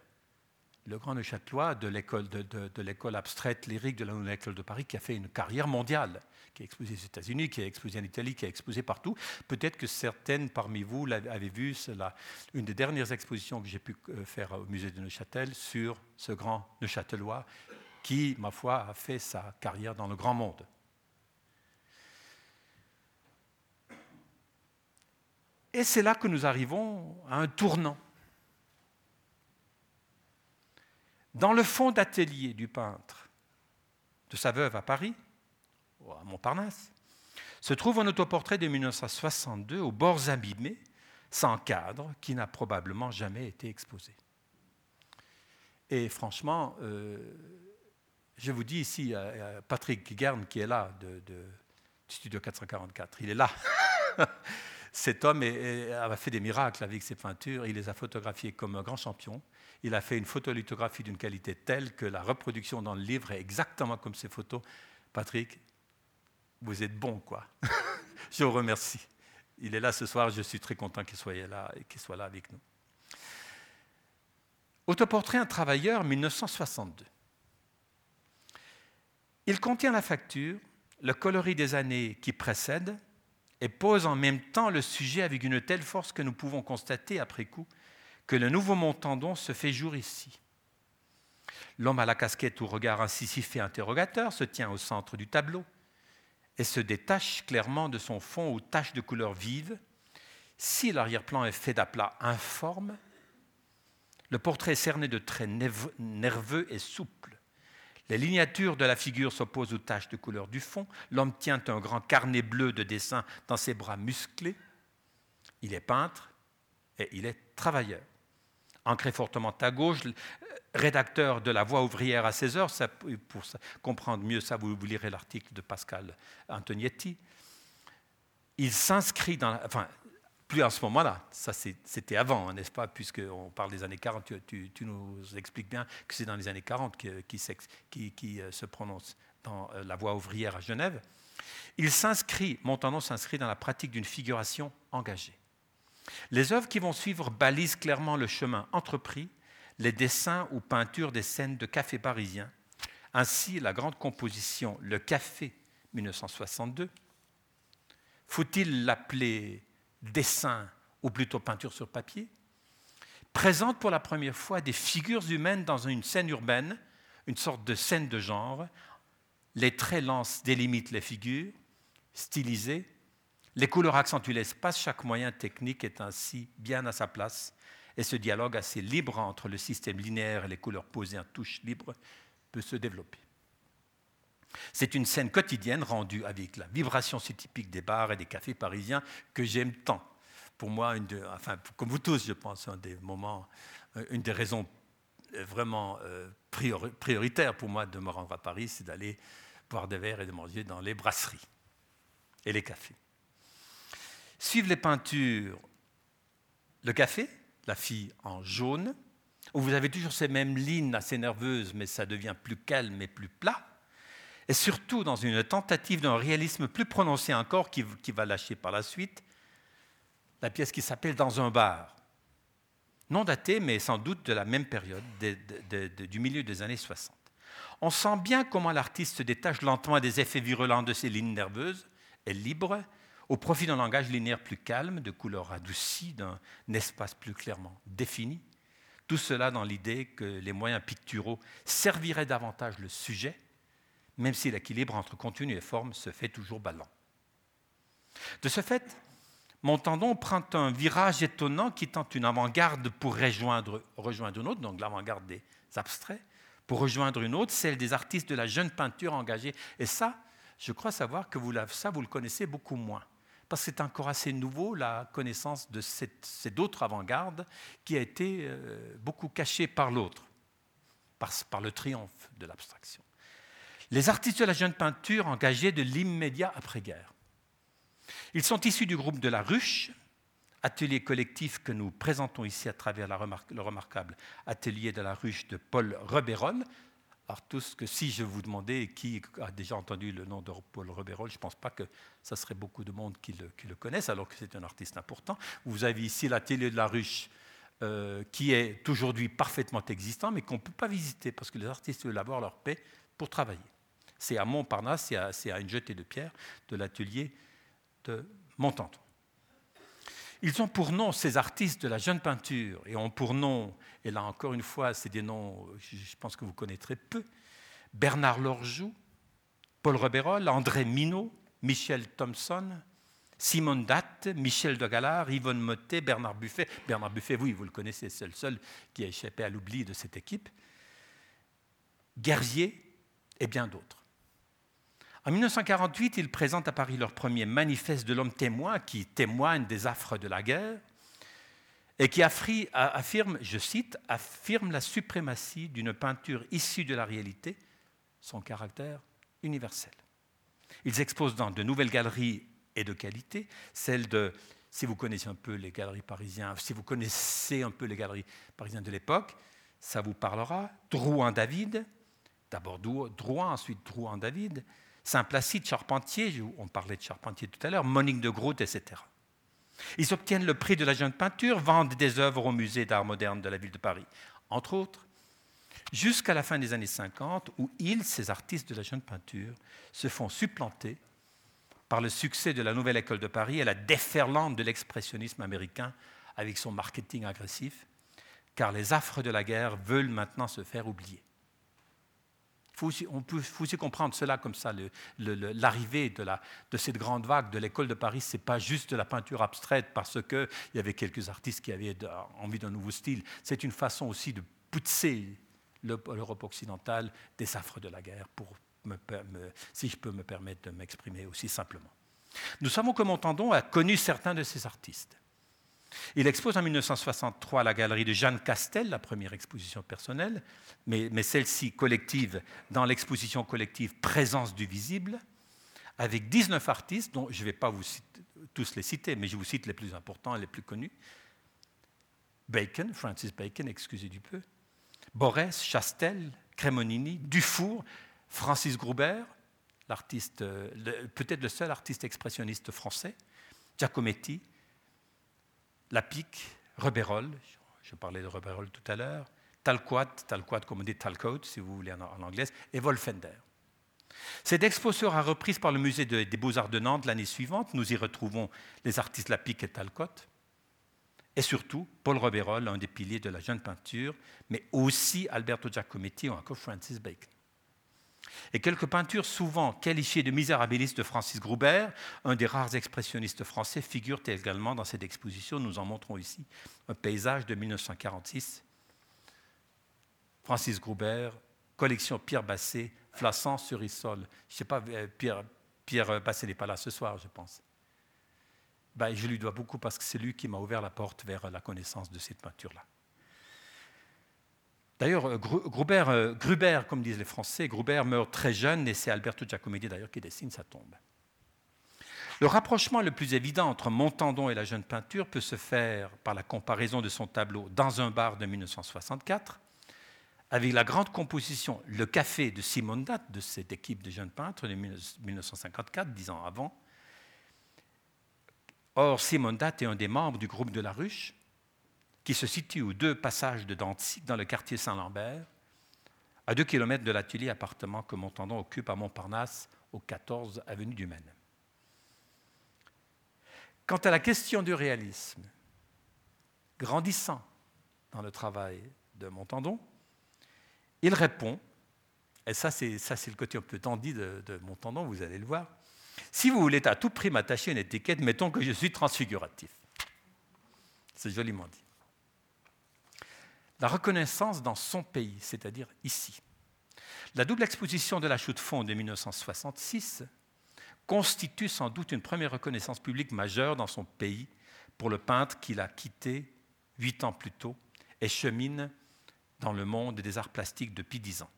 le grand Neuchâtelois de l'école, abstraite lyrique de la Nouvelle École de Paris, qui a fait une carrière mondiale, qui a exposé aux États-Unis, qui a exposé en Italie, qui a exposé partout. Peut-être que certaines parmi vous l'avaient vu, c'est une des dernières expositions que j'ai pu euh, faire au musée de Neuchâtel sur ce grand Neuchâtelois qui, ma foi, a fait sa carrière dans le grand monde. Et c'est là que nous arrivons à un tournant. Dans le fond d'atelier du peintre, de sa veuve à Paris, à Montparnasse, se trouve un autoportrait de 1962 aux bords abîmés, sans cadre, qui n'a probablement jamais été exposé. Et franchement, euh, je vous dis ici, Patrick Guerne, qui est là, de, Studio 444, il est là. Cet homme a fait des miracles avec ses peintures. Il les a photographiées comme un grand champion. Il a fait une photolithographie d'une qualité telle que la reproduction dans le livre est exactement comme ces photos. Patrick, vous êtes bon, quoi. je vous remercie. Il est là ce soir. Je suis très content qu'il soit là et qu'il soit là avec nous. Autoportrait un travailleur, 1962. Il contient la facture, le coloris des années qui précèdent et pose en même temps le sujet avec une telle force que nous pouvons constater après coup que le nouveau Montandon se fait jour ici. L'homme à la casquette au regard incisif et interrogateur se tient au centre du tableau et se détache clairement de son fond aux taches de couleur vive. Si l'arrière-plan est fait d'aplats informes, le portrait est cerné de traits nerveux et souples. Les lignatures de la figure s'opposent aux taches de couleur du fond. L'homme tient un grand carnet bleu de dessin dans ses bras musclés. Il est peintre et il est travailleur. Ancré fortement à gauche, rédacteur de La Voix ouvrière à 16 heures, pour comprendre mieux ça, vous, lirez l'article de Pascal Antonietti. Il s'inscrit dans, enfin, plus en ce moment-là. Ça, c'était avant, hein, n'est-ce pas Puisqu'on parle des années 40, tu, nous expliques bien que c'est dans les années 40 qui, qui, euh, se prononce dans euh, la voie ouvrière à Genève. Il s'inscrit, Montandon s'inscrit dans la pratique d'une figuration engagée. Les œuvres qui vont suivre balisent clairement le chemin entrepris, les dessins ou peintures des scènes de café parisien. Ainsi, la grande composition Le Café 1962, faut-il l'appeler dessin ou plutôt peinture sur papier, présente pour la première fois des figures humaines dans une scène urbaine, une sorte de scène de genre. Les traits lancent délimitent les figures, stylisées. Les couleurs accentuent l'espace. Chaque moyen technique est ainsi bien à sa place. Et ce dialogue assez libre entre le système linéaire et les couleurs posées en touche libre peut se développer. C'est une scène quotidienne rendue avec la vibration si typique des bars et des cafés parisiens que j'aime tant. Pour moi, enfin, comme vous tous, je pense, un des moments, euh, une des raisons euh, vraiment euh, prioritaires pour moi de me rendre à Paris, c'est d'aller boire des verres et de manger dans les brasseries et les cafés. Suivent les peintures le café, la fille en jaune, où vous avez toujours ces mêmes lignes assez nerveuses, mais ça devient plus calme et plus plat et surtout dans une tentative d'un réalisme plus prononcé encore qui, va lâcher par la suite, la pièce qui s'appelle Dans un bar. Non datée, mais sans doute de la même période, du milieu des années 60. On sent bien comment l'artiste se détache lentement des effets virulents de ses lignes nerveuses et libres, au profit d'un langage linéaire plus calme, de couleurs adoucies, d'un espace plus clairement défini. Tout cela dans l'idée que les moyens picturaux serviraient davantage le sujet, même si l'équilibre entre contenu et forme se fait toujours ballant. De ce fait, Montandon prend un virage étonnant qui tente une avant-garde pour rejoindre, une autre, donc l'avant-garde des abstraits, pour rejoindre une autre, celle des artistes de la jeune peinture engagée. Et ça, je crois savoir que vous, ça, vous le connaissez beaucoup moins. Parce que c'est encore assez nouveau, la connaissance de cette, autre avant-garde qui a été euh, beaucoup cachée par l'autre, par le triomphe de l'abstraction. Les artistes de la jeune peinture engagés de l'immédiat après-guerre. Ils sont issus du groupe de la Ruche, atelier collectif que nous présentons ici à travers le remarquable atelier de la ruche de Paul Rebérol. Alors tous que si je vous demandais qui a déjà entendu le nom de Paul Rebérol, je ne pense pas que ça serait beaucoup de monde qui le, qui le connaissent, alors que c'est un artiste important. Vous avez ici l'atelier de la ruche euh, qui est aujourd'hui parfaitement existant, mais qu'on ne peut pas visiter parce que les artistes veulent avoir leur paix pour travailler. C'est à Montparnasse, c'est à, une jetée de pierre de l'atelier de Montandon. Ils ont pour nom ces artistes de la jeune peinture et ont pour nom, et là encore une fois, c'est des noms, je pense que vous connaîtrez peu, Bernard Lorjou, Paul Rebérol, André Minot, Michel Thompson, Simone Datte, Michel de Galard, Yvonne Motet, Bernard Buffet. Bernard Buffet, oui, vous le connaissez, c'est le seul qui a échappé à l'oubli de cette équipe. Guerrier et bien d'autres. En 1948, ils présentent à Paris leur premier manifeste de l'homme témoin qui témoigne des affres de la guerre et qui affirme, je cite, affirme la suprématie d'une peinture issue de la réalité, son caractère universel. Ils exposent dans de nouvelles galeries et de qualité, celles de, si vous connaissez un peu les galeries parisiennes, si vous connaissez un peu les galeries parisiennes de l'époque, ça vous parlera. Drouin David, d'abord Drouin, ensuite Drouin David, Saint-Placide, Charpentier, on parlait de Charpentier tout à l'heure, Monique de Groot, etc. Ils obtiennent le prix de la jeune peinture, vendent des œuvres au musée d'art moderne de la ville de Paris, entre autres, jusqu'à la fin des années 50, où ils, ces artistes de la jeune peinture, se font supplanter par le succès de la nouvelle école de Paris et la déferlante de l'expressionnisme américain avec son marketing agressif, car les affres de la guerre veulent maintenant se faire oublier faut aussi, on peut faut aussi comprendre cela comme ça, l'arrivée de, cette grande vague de l'école de Paris, ce n'est pas juste de la peinture abstraite parce qu'il y avait quelques artistes qui avaient envie d'un nouveau style, c'est une façon aussi de pousser l'Europe occidentale des affres de la guerre, pour si je peux me permettre de m'exprimer aussi simplement. Nous savons que Montandon a connu certains de ces artistes. Il expose en 1963 à la galerie de Jeanne Castel, la première exposition personnelle, mais, celle-ci collective, dans l'exposition collective Présence du visible, avec 19 artistes, dont je ne vais pas vous tous les citer, mais je vous cite les plus importants et les plus connus. Bacon, Francis Bacon, excusez du peu, Borès, Chastel, Cremonini, Dufour, Francis Gruber, l'artiste, peut-être le seul artiste expressionniste français, Giacometti, Lapic, Rebérol, je parlais de Rebérol tout à l'heure, Talquat, Talquat comme on dit Talcott si vous voulez en, anglais, et Wolfender. Cette expo sera reprise par le musée des Beaux-Arts de Nantes l'année suivante. Nous y retrouvons les artistes Lapic et Talcott, et surtout Paul Rebérol, un des piliers de la jeune peinture, mais aussi Alberto Giacometti ou encore Francis Bacon. Et quelques peintures souvent qualifiées de misérabilistes de Francis Gruber, un des rares expressionnistes français, figurent également dans cette exposition. Nous en montrons ici un paysage de 1946. Francis Gruber, collection Pierre Basset, Flassan sur Issol. Je ne sais pas, euh, Pierre, Pierre Basset n'est pas là ce soir, je pense. Ben, je lui dois beaucoup parce que c'est lui qui m'a ouvert la porte vers la connaissance de cette peinture-là. D'ailleurs, euh, Gruber, euh, Gruber, comme disent les Français, Gruber meurt très jeune et c'est Alberto Giacometti d'ailleurs qui dessine sa tombe. Le rapprochement le plus évident entre Montandon et la jeune peinture peut se faire par la comparaison de son tableau Dans un bar de 1964 avec la grande composition Le Café de Simone Datt, de cette équipe de jeunes peintres de 1954, dix ans avant. Or, Simone Datt est un des membres du groupe de la Ruche, qui se situe aux deux passages de Dantzig, dans le quartier Saint-Lambert, à deux kilomètres de l'atelier appartement que Montandon occupe à Montparnasse, au 14 avenue du Maine. Quant à la question du réalisme, grandissant, dans le travail de Montandon. Il répond, et ça c'est, ça c'est le côté un peu tendu de Montandon, vous allez le voir. Si vous voulez à tout prix m'attacher une étiquette, mettons que je suis transfiguratif. C'est joliment dit. La reconnaissance dans son pays, c'est-à-dire ici. La double exposition de la chaux de fond de 1966 constitue sans doute une première reconnaissance publique majeure dans son pays pour le peintre qu'il a quitté huit ans plus tôt et chemine dans le monde des arts plastiques depuis dix ans.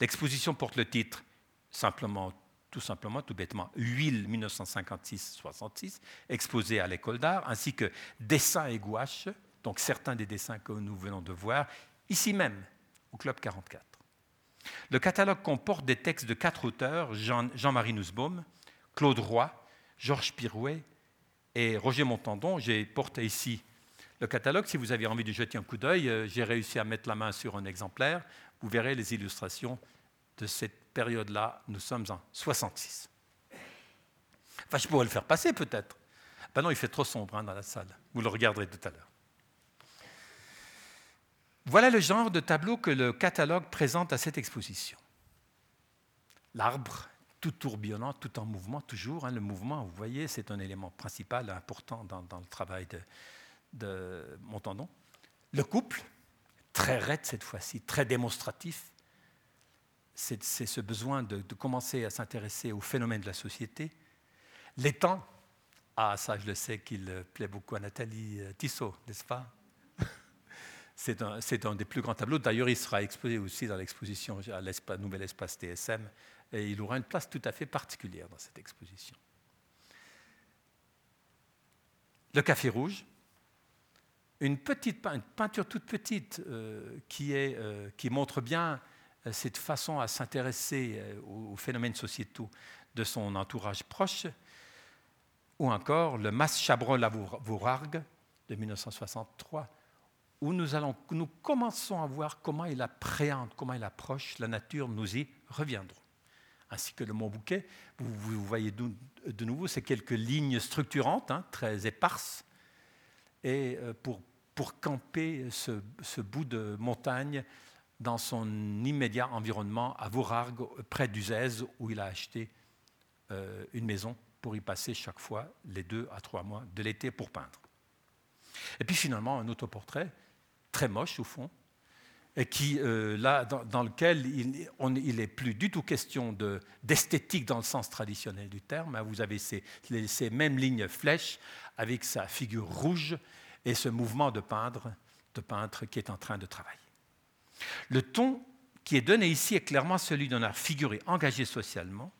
L'exposition porte le titre tout simplement, tout bêtement, Huile 1956-66, exposé à l'école d'art, ainsi que Dessins et gouaches, donc certains des dessins que nous venons de voir, ici même, au Club 44. Le catalogue comporte des textes de quatre auteurs, Jean-Marie Nussbaum, Claude Roy, Georges Pirouet et Roger Montandon. J'ai porté ici le catalogue. Si vous avez envie de jeter un coup d'œil, euh, j'ai réussi à mettre la main sur un exemplaire. Vous verrez les illustrations de cette période-là. Nous sommes en 66. Enfin, je pourrais le faire passer peut-être. Ben non, il fait trop sombre hein, dans la salle. Vous le regarderez tout à l'heure. Voilà le genre de tableau que le catalogue présente à cette exposition. L'arbre, tout tourbillonnant, tout en mouvement, toujours. Hein, le mouvement, vous voyez, c'est un élément principal, important dans, le travail de, Montandon. Le couple, très raide cette fois-ci, très démonstratif. C'est ce besoin de, commencer à s'intéresser aux phénomènes de la société. Les temps, ah ça je le sais qu'il plaît beaucoup à Nathalie euh, Tissot, n'est-ce pas? C'est un, des plus grands tableaux. D'ailleurs, il sera exposé aussi dans l'exposition à Nouvel Espace TSM, et il aura une place tout à fait particulière dans cette exposition. Le Café Rouge, une, petite, peinture toute petite euh, euh, qui, montre bien euh, cette façon à s'intéresser aux, phénomènes sociétaux de son entourage proche, ou encore le Mas Chabrol-Lavourargue de 1963 où nous, commençons à voir comment il appréhende, comment il approche la nature, nous y reviendrons. Ainsi que le Mont Bouquet, vous, voyez de, nouveau ces quelques lignes structurantes, hein, très éparses, et euh, pour, camper ce, ce, bout de montagne dans son immédiat environnement à Vaurargues, près d'Uzès, où il a acheté euh, une maison pour y passer chaque fois les deux à trois mois de l'été pour peindre. Et puis finalement, un autoportrait très moche au fond, et qui, euh, là, dans, lequel il n'est plus du tout question d'esthétique dans le sens traditionnel du terme. Hein. Vous avez ces, ces, mêmes lignes flèches avec sa figure rouge et ce mouvement de peindre, de peintre qui est en train de travailler. Le ton qui est donné ici est clairement celui d'un art figuré, engagé socialement,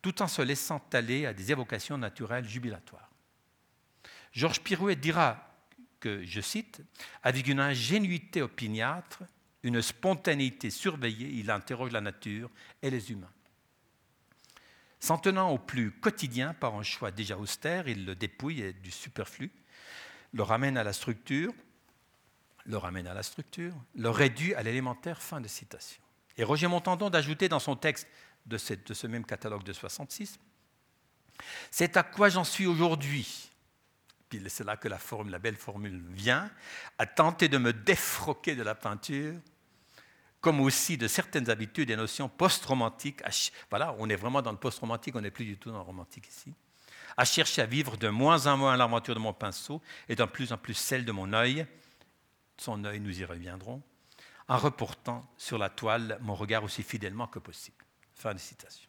tout en se laissant aller à des évocations naturelles jubilatoires. Georges Pirouet dira que, je cite, avec une ingénuité opiniâtre, une spontanéité surveillée, il interroge la nature et les humains. S'en tenant au plus quotidien par un choix déjà austère, il le dépouille du superflu, le ramène à la structure, le ramène à la structure, le réduit à l'élémentaire. Fin de citation. Et Roger Montandon d'ajouter dans son texte de, ce même catalogue de 66, c'est à quoi j'en suis aujourd'hui, puis c'est là que la, forme, la belle formule vient, à tenter de me défroquer de la peinture, comme aussi de certaines habitudes et notions post-romantiques. Voilà, on est vraiment dans le post-romantique, on n'est plus du tout dans le romantique ici. À chercher à vivre de moins en moins l'aventure de mon pinceau et de plus en plus celle de mon œil. Son œil, nous y reviendrons, en reportant sur la toile mon regard aussi fidèlement que possible. Fin de citation.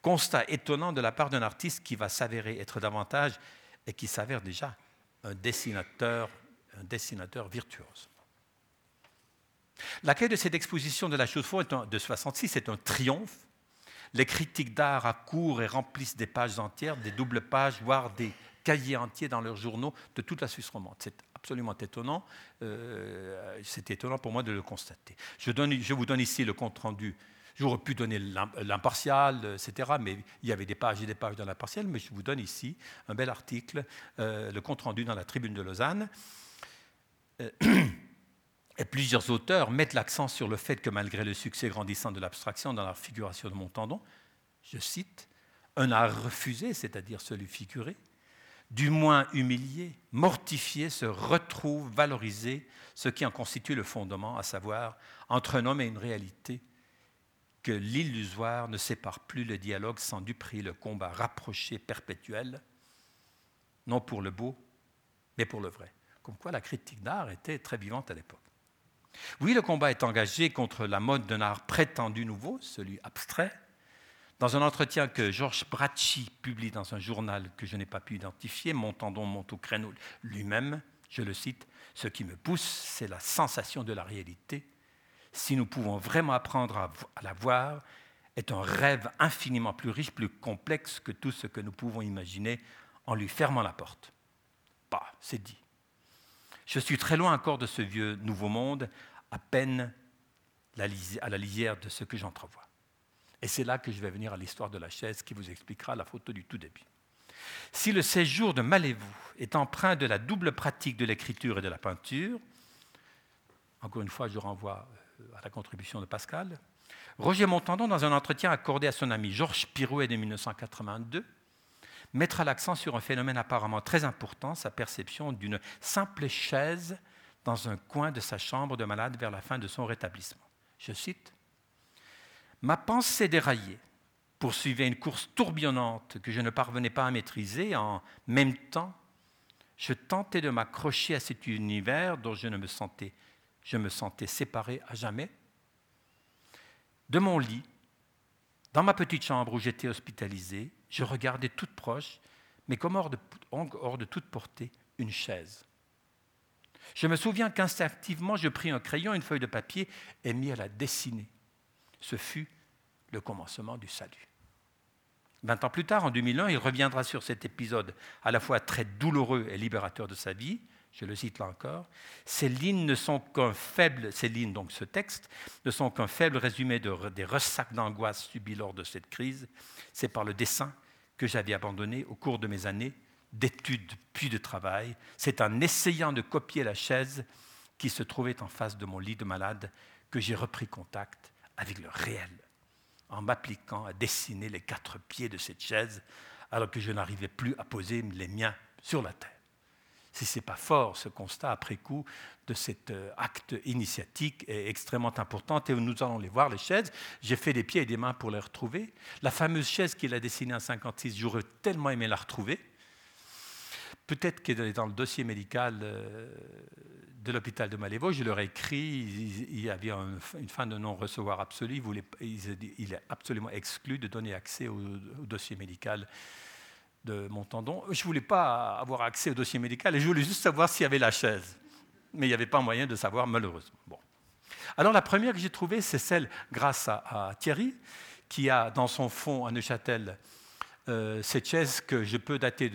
Constat étonnant de la part d'un artiste qui va s'avérer être davantage et qui s'avère déjà un dessinateur, un dessinateur virtuose. L'accueil de cette exposition de la Chaux-de-Fonds de 66 est un triomphe. Les critiques d'art accourent et remplissent des pages entières, des doubles pages, voire des cahiers entiers dans leurs journaux de toute la Suisse romande. C'est absolument étonnant. Euh, c'est étonnant pour moi de le constater. Je vous donne ici le compte-rendu J'aurais pu donner l'impartial, etc., mais il y avait des pages et des pages dans l'impartial, mais je vous donne ici un bel article, euh, le compte-rendu dans la tribune de Lausanne. Euh, et plusieurs auteurs mettent l'accent sur le fait que malgré le succès grandissant de l'abstraction dans la figuration de Montandon, je cite, un art refusé, c'est-à-dire celui figuré, du moins humilié, mortifié, se retrouve valorisé ce qui en constitue le fondement, à savoir entre un homme et une réalité, que l'illusoire ne sépare plus le dialogue sans du prix, le combat rapproché, perpétuel, non pour le beau, mais pour le vrai. Comme quoi la critique d'art était très vivante à l'époque. Oui, le combat est engagé contre la mode d'un art prétendu nouveau, celui abstrait. Dans un entretien que Georges Bracci publie dans un journal que je n'ai pas pu identifier, Montandon monte au lui-même, je le cite, Ce qui me pousse, c'est la sensation de la réalité. Si nous pouvons vraiment apprendre à, la voir, est un rêve infiniment plus riche, plus complexe que tout ce que nous pouvons imaginer en lui fermant la porte. Bah, c'est dit. Je suis très loin encore de ce vieux nouveau monde, à peine à la lisière de ce que j'entrevois. Et c'est là que je vais venir à l'histoire de la chaise qui vous expliquera la photo du tout début. Si le séjour de Malévou est empreint de la double pratique de l'écriture et de la peinture, encore une fois, je renvoie euh, à la contribution de Pascal, Roger Montandon, dans un entretien accordé à son ami Georges Pirouet de 1982, mettra l'accent sur un phénomène apparemment très important, sa perception d'une simple chaise dans un coin de sa chambre de malade vers la fin de son rétablissement. Je cite Ma pensée déraillée poursuivait une course tourbillonnante que je ne parvenais pas à maîtriser. En même temps, je tentais de m'accrocher à cet univers dont je, ne me sentais, je me sentais séparé à jamais. De mon lit, dans ma petite chambre où j'étais hospitalisé, je regardais toute proche, mais comme hors de, hors toute portée, une chaise. Je me souviens qu'instinctivement, je pris un crayon, une feuille de papier et mis à la dessiner. Ce fut le commencement du salut. Vingt ans plus tard, en 2001, il reviendra sur cet épisode à la fois très douloureux et libérateur de sa vie, je le cite là encore, ces lignes ne sont qu'un faible, ces lignes, donc ce texte, ne sont qu'un faible résumé des ressacs d'angoisse subis lors de cette crise. C'est par le dessin que j'avais abandonné au cours de mes années d'études puis de travail. C'est en essayant de copier la chaise qui se trouvait en face de mon lit de malade que j'ai repris contact avec le réel, en m'appliquant à dessiner les quatre pieds de cette chaise alors que je n'arrivais plus à poser les miens sur la terre si ce n'est pas fort, ce constat après coup de cet euh, acte initiatique est extrêmement important. Et nous allons les voir, les chaises. J'ai fait des pieds et des mains pour les retrouver. La fameuse chaise qu'il a dessinée en 56, j'aurais tellement aimé la retrouver. Peut-être qu'elle est dans le dossier médical euh, de l'hôpital de Malévo, je leur ai écrit, il y avait une fin de non-recevoir absolu, il est absolument exclu de donner accès au dossier médical de mon tendon. Je ne voulais pas avoir accès au dossier médical et je voulais juste savoir s'il y avait la chaise. Mais il n'y avait pas moyen de savoir, malheureusement. Alors la première que j'ai trouvée, c'est celle grâce à, Thierry, qui a dans son fond à Neuchâtel euh, cette chaise que je peux dater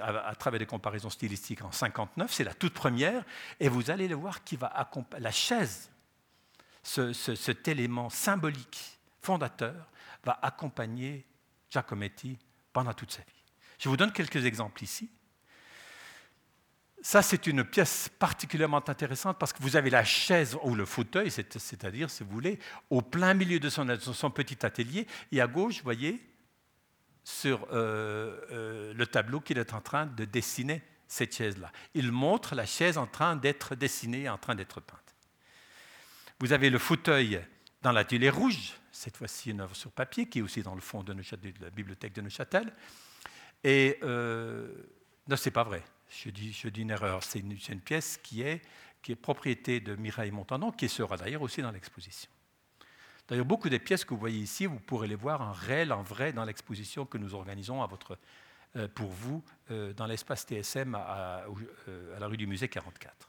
à, travers des comparaisons stylistiques en 59. C'est la toute première. Et vous allez le voir qui va accompagner la chaise, cet élément symbolique fondateur, va accompagner Giacometti pendant toute sa vie. Je vous donne quelques exemples ici. Ça, c'est une pièce particulièrement intéressante parce que vous avez la chaise ou le fauteuil, c'est-à-dire, si vous voulez, au plein milieu de son, petit atelier. Et à gauche, vous voyez, sur euh, euh, le tableau qu'il est en train de dessiner cette chaise-là. Il montre la chaise en train d'être dessinée, en train d'être peinte. Vous avez le fauteuil dans l'atelier rouge, cette fois-ci une œuvre sur papier, qui est aussi dans le fond de, de la bibliothèque de Neuchâtel. Et euh, non, ce n'est pas vrai. Je dis, une erreur. C'est une, pièce qui est, qui est propriété de Mireille Montandon, qui sera d'ailleurs aussi dans l'exposition. D'ailleurs, beaucoup des pièces que vous voyez ici, vous pourrez les voir en réel, en vrai, dans l'exposition que nous organisons euh, pour vous euh, dans l'espace TSM à, à, la rue du Musée 44.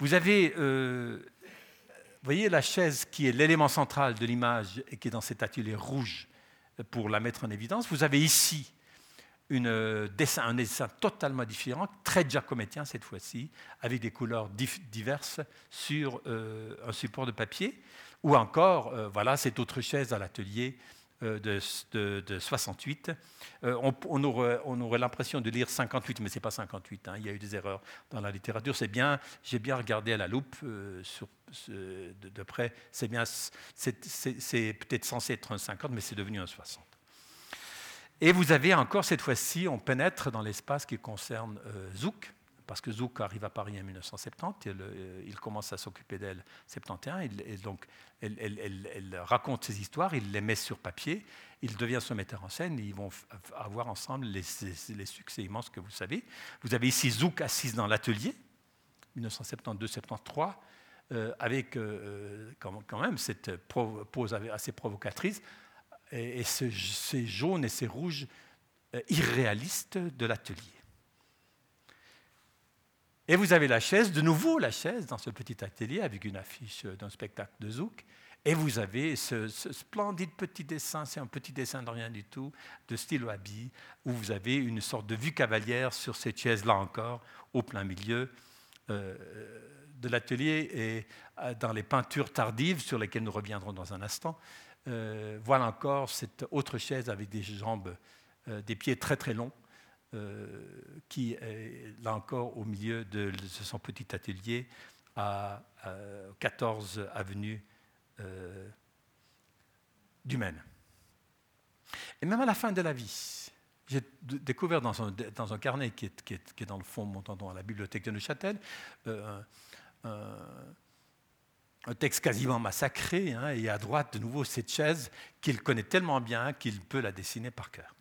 Vous avez, vous voyez la chaise qui est l'élément central de l'image et qui est dans cet atelier rouge pour la mettre en évidence. Vous avez ici euh, un dessin totalement différent, très giacomettien cette fois-ci, avec des couleurs diverses sur euh, un support de papier, ou encore, euh, voilà, cette autre chaise à l'atelier de, 68. On, aurait, l'impression de lire 58, mais ce n'est pas 58, hein, il y a eu des erreurs dans la littérature. C'est bien, j'ai bien regardé à la loupe sur, de, près, c'est bien, c'est peut-être censé être un 50, mais c'est devenu un 60. Et vous avez encore cette fois-ci, on pénètre dans l'espace qui concerne Zouk, parce que Zouk arrive à Paris en 1970, euh, il commence à s'occuper d'elle en 71, et donc elle, raconte ses histoires, il les met sur papier, il devient son metteur en scène, et ils vont avoir ensemble les, succès immenses que vous savez. Vous avez ici Zouk assise dans l'atelier, 1972-73, euh, avec euh, quand, même cette pose assez provocatrice, et, ces jaunes et ces rouges irréalistes de l'atelier. Et vous avez la chaise, de nouveau la chaise dans ce petit atelier avec une affiche d'un spectacle de Zouk. Et vous avez ce, splendide petit dessin, c'est un petit dessin de rien du tout, de style Wabi, où vous avez une sorte de vue cavalière sur cette chaise-là encore, au plein milieu euh, de l'atelier et euh, dans les peintures tardives sur lesquelles nous reviendrons dans un instant. Euh, voilà encore cette autre chaise avec des jambes, des pieds très très longs, euh, qui est là encore au milieu de, son petit atelier à, 14 avenue euh, du Maine. Et même à la fin de la vie, j'ai découvert dans un, carnet qui est, dans le fond, montant à la bibliothèque de Neuchâtel, euh, texte quasiment massacré, hein, et à droite, de nouveau, cette chaise qu'il connaît tellement bien qu'il peut la dessiner par cœur.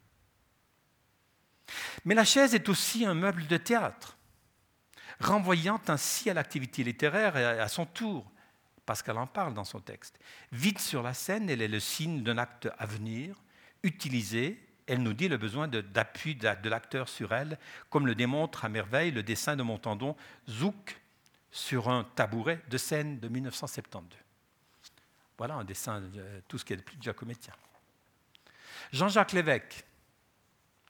Mais la chaise est aussi un meuble de théâtre, renvoyant ainsi à l'activité littéraire et à son tour, parce qu'elle en parle dans son texte. Vite sur la scène, elle est le signe d'un acte à venir, utilisé, elle nous dit le besoin d'appui de l'acteur sur elle, comme le démontre à merveille le dessin de Montandon, Zouk, sur un tabouret de scène de 1972. Voilà un dessin de tout ce qui est de plus giacométien. Jean-Jacques Lévesque,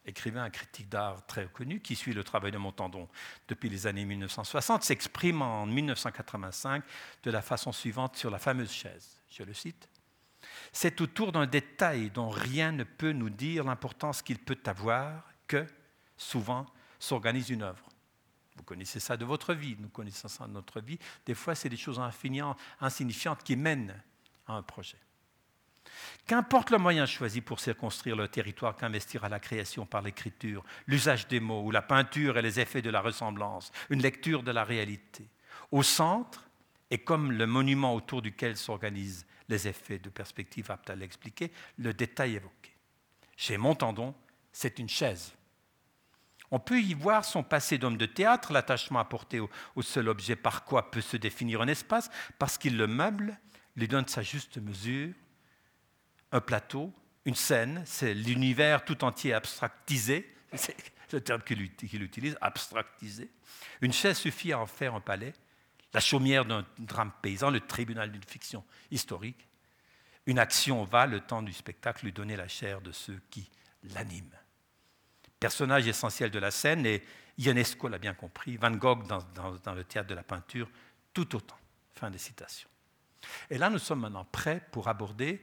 écrivain, critique d'art très connu, qui suit le travail de Montandon depuis les années 1960, s'exprime en 1985 de la façon suivante sur la fameuse chaise. Je le cite. C'est autour d'un détail dont rien ne peut nous dire l'importance qu'il peut avoir que, souvent, s'organise une œuvre. Vous connaissez ça de votre vie, nous connaissons ça de notre vie. Des fois, c'est des choses insignifiantes qui mènent à un projet. Qu'importe le moyen choisi pour circonscrire le territoire qu'investir à la création par l'écriture, l'usage des mots ou la peinture et les effets de la ressemblance, une lecture de la réalité. Au centre, et comme le monument autour duquel s'organisent les effets de perspective aptes à l'expliquer, le détail évoqué. Chez Montandon, c'est une chaise. On peut y voir son passé d'homme de théâtre, l'attachement apporté au, seul objet par quoi peut se définir un espace, parce qu'il le meuble, lui donne sa juste mesure, un plateau, une scène, c'est l'univers tout entier abstractisé, c'est le terme qu'il utilise, abstractisé. Une chaise suffit à en faire un palais, la chaumière d'un drame paysan, le tribunal d'une fiction historique. Une action va, le temps du spectacle, lui donner la chair de ceux qui l'animent. Personnage essentiel de la scène, et Ionesco l'a bien compris, Van Gogh dans, le théâtre de la peinture, tout autant. Fin des citations. Et là, nous sommes maintenant prêts pour aborder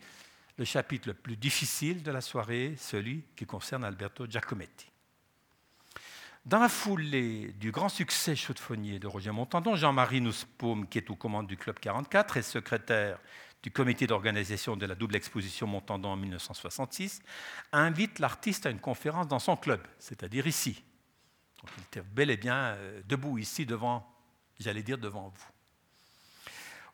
le chapitre le plus difficile de la soirée, celui qui concerne Alberto Giacometti. Dans la foulée du grand succès chaudefonnier de Roger Montandon, Jean-Marie Nussbaum, qui est aux commandes du Club 44 et secrétaire du comité d'organisation de la double exposition Montandon en 1966, invite l'artiste à une conférence dans son club, c'est-à-dire ici. il était bel et bien euh, debout ici devant, j'allais dire devant vous.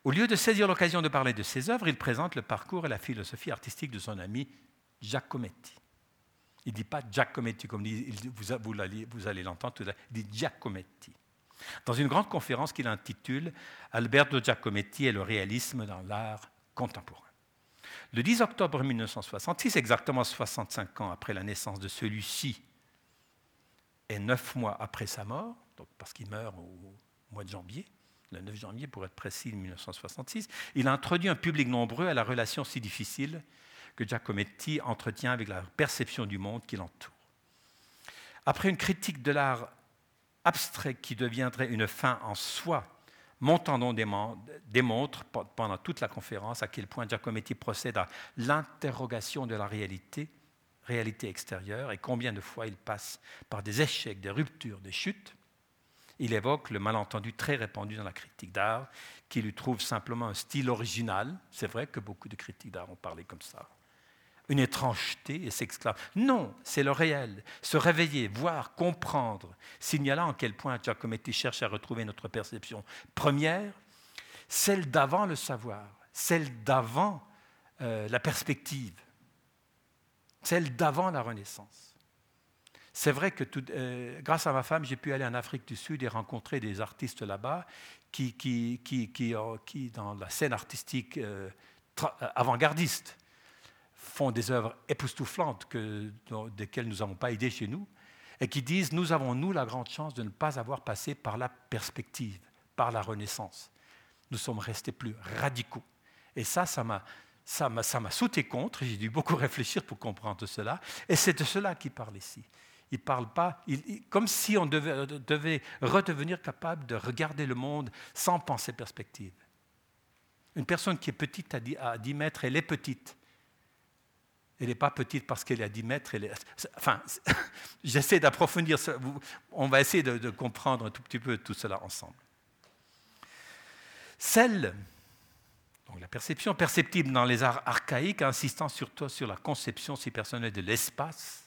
Au lieu de saisir l'occasion de parler de ses œuvres, il présente le parcours et la philosophie artistique de son ami Giacometti. Il ne dit pas Giacometti comme vous, allez l'entendre tout à l'heure, il dit Giacometti. Dans une grande conférence qu'il intitule Alberto Giacometti et le réalisme dans l'art contemporain. Le 10 octobre 1966, exactement 65 ans après la naissance de celui-ci, et neuf mois après sa mort, parce qu'il meurt au mois de janvier, le 9 janvier pour être précis, 1966, il a introduit un public nombreux à la relation si difficile que Giacometti entretient avec la perception du monde qui l'entoure. Après une critique de l'art abstrait qui deviendrait une fin en soi, Montandon démontre pendant toute la conférence à quel point Giacometti procède à l'interrogation de la réalité, réalité extérieure, et combien de fois il passe par des échecs, des ruptures, des chutes, il évoque le malentendu très répandu dans la critique d'art, qui lui trouve simplement un style original. C'est vrai que beaucoup de critiques d'art ont parlé comme ça. Une étrangeté et s'exclame. Non, c'est le réel. Se réveiller, voir, comprendre, signalant à quel point Giacometti cherche à retrouver notre perception première, celle d'avant le savoir, celle d'avant euh, la perspective, celle d'avant la Renaissance. C'est vrai que euh, grâce à ma femme, j'ai pu aller en Afrique du Sud et rencontrer des artistes là-bas qui, qui, dans la scène artistique euh, avant-gardiste, font des œuvres époustouflantes que, desquelles nous n'avons pas idée chez nous, et qui disent, nous avons, nous, la grande chance de ne pas avoir passé par la perspective, par la Renaissance. Nous sommes restés plus radicaux. Et ça, ça m'a, ça m'a, sauté contre, j'ai dû beaucoup réfléchir pour comprendre cela, et c'est de cela qu'il parle ici. Il parle pas, comme si on devait, devait redevenir capable de regarder le monde sans penser perspective. Une personne qui est petite à 10 mètres, elle est petite. Elle n'est pas petite parce qu'elle est à 10 mètres. Enfin, j'essaie d'approfondir. On va essayer de, comprendre un tout petit peu tout cela ensemble. Celle, donc la perception perceptible dans les arts archaïques, insistant surtout sur la conception si personnelle de l'espace,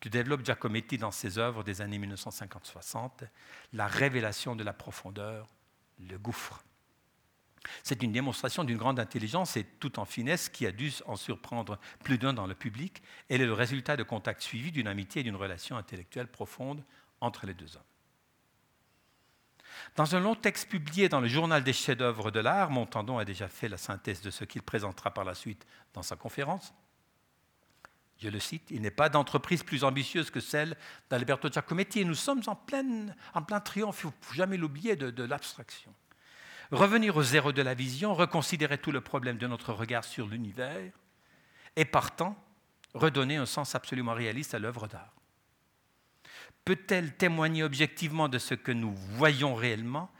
que développe Giacometti dans ses œuvres des années 1950-60, la révélation de la profondeur, le gouffre. C'est une démonstration d'une grande intelligence et tout en finesse qui a dû en surprendre plus d'un dans le public. Elle est le résultat de contacts suivis d'une amitié et d'une relation intellectuelle profonde entre les deux hommes. Dans un long texte publié dans le journal des chefs-d'œuvre de l'art, Montandon a déjà fait la synthèse de ce qu'il présentera par la suite dans sa conférence. Je le cite, il n'est pas d'entreprise plus ambitieuse que celle d'Alberto Giacometti et nous sommes en, en plein triomphe, il ne faut jamais l'oublier, de l'abstraction revenir au zéro de la vision, reconsidérer tout le problème de notre regard sur l'univers et partant, redonner un sens absolument réaliste à l'œuvre d'art. Peut-elle témoigner objectivement de ce que nous voyons réellement,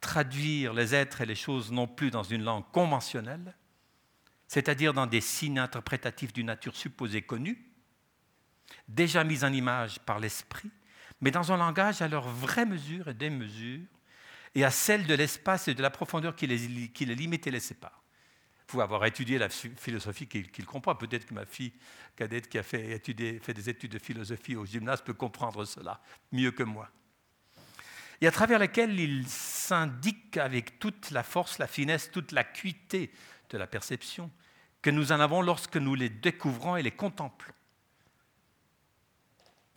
traduire les êtres et les choses non plus dans une langue conventionnelle, c'est-à-dire dans des signes interprétatifs d'une nature supposée connue, déjà mise en image par l'esprit, mais dans un langage à leur vraie mesure et démesure, et à celle de l'espace et de la profondeur qui les, qui limite et les sépare. Pour avoir étudié la philosophie qu'il comprend, peut-être que ma fille cadette qui a fait, fait des études de philosophie au gymnase peut comprendre cela mieux que moi. Et à travers laquelle il s'indique avec toute la force, la finesse, toute l'acuité de la perception que nous en avons lorsque nous les découvrons et les contemplons.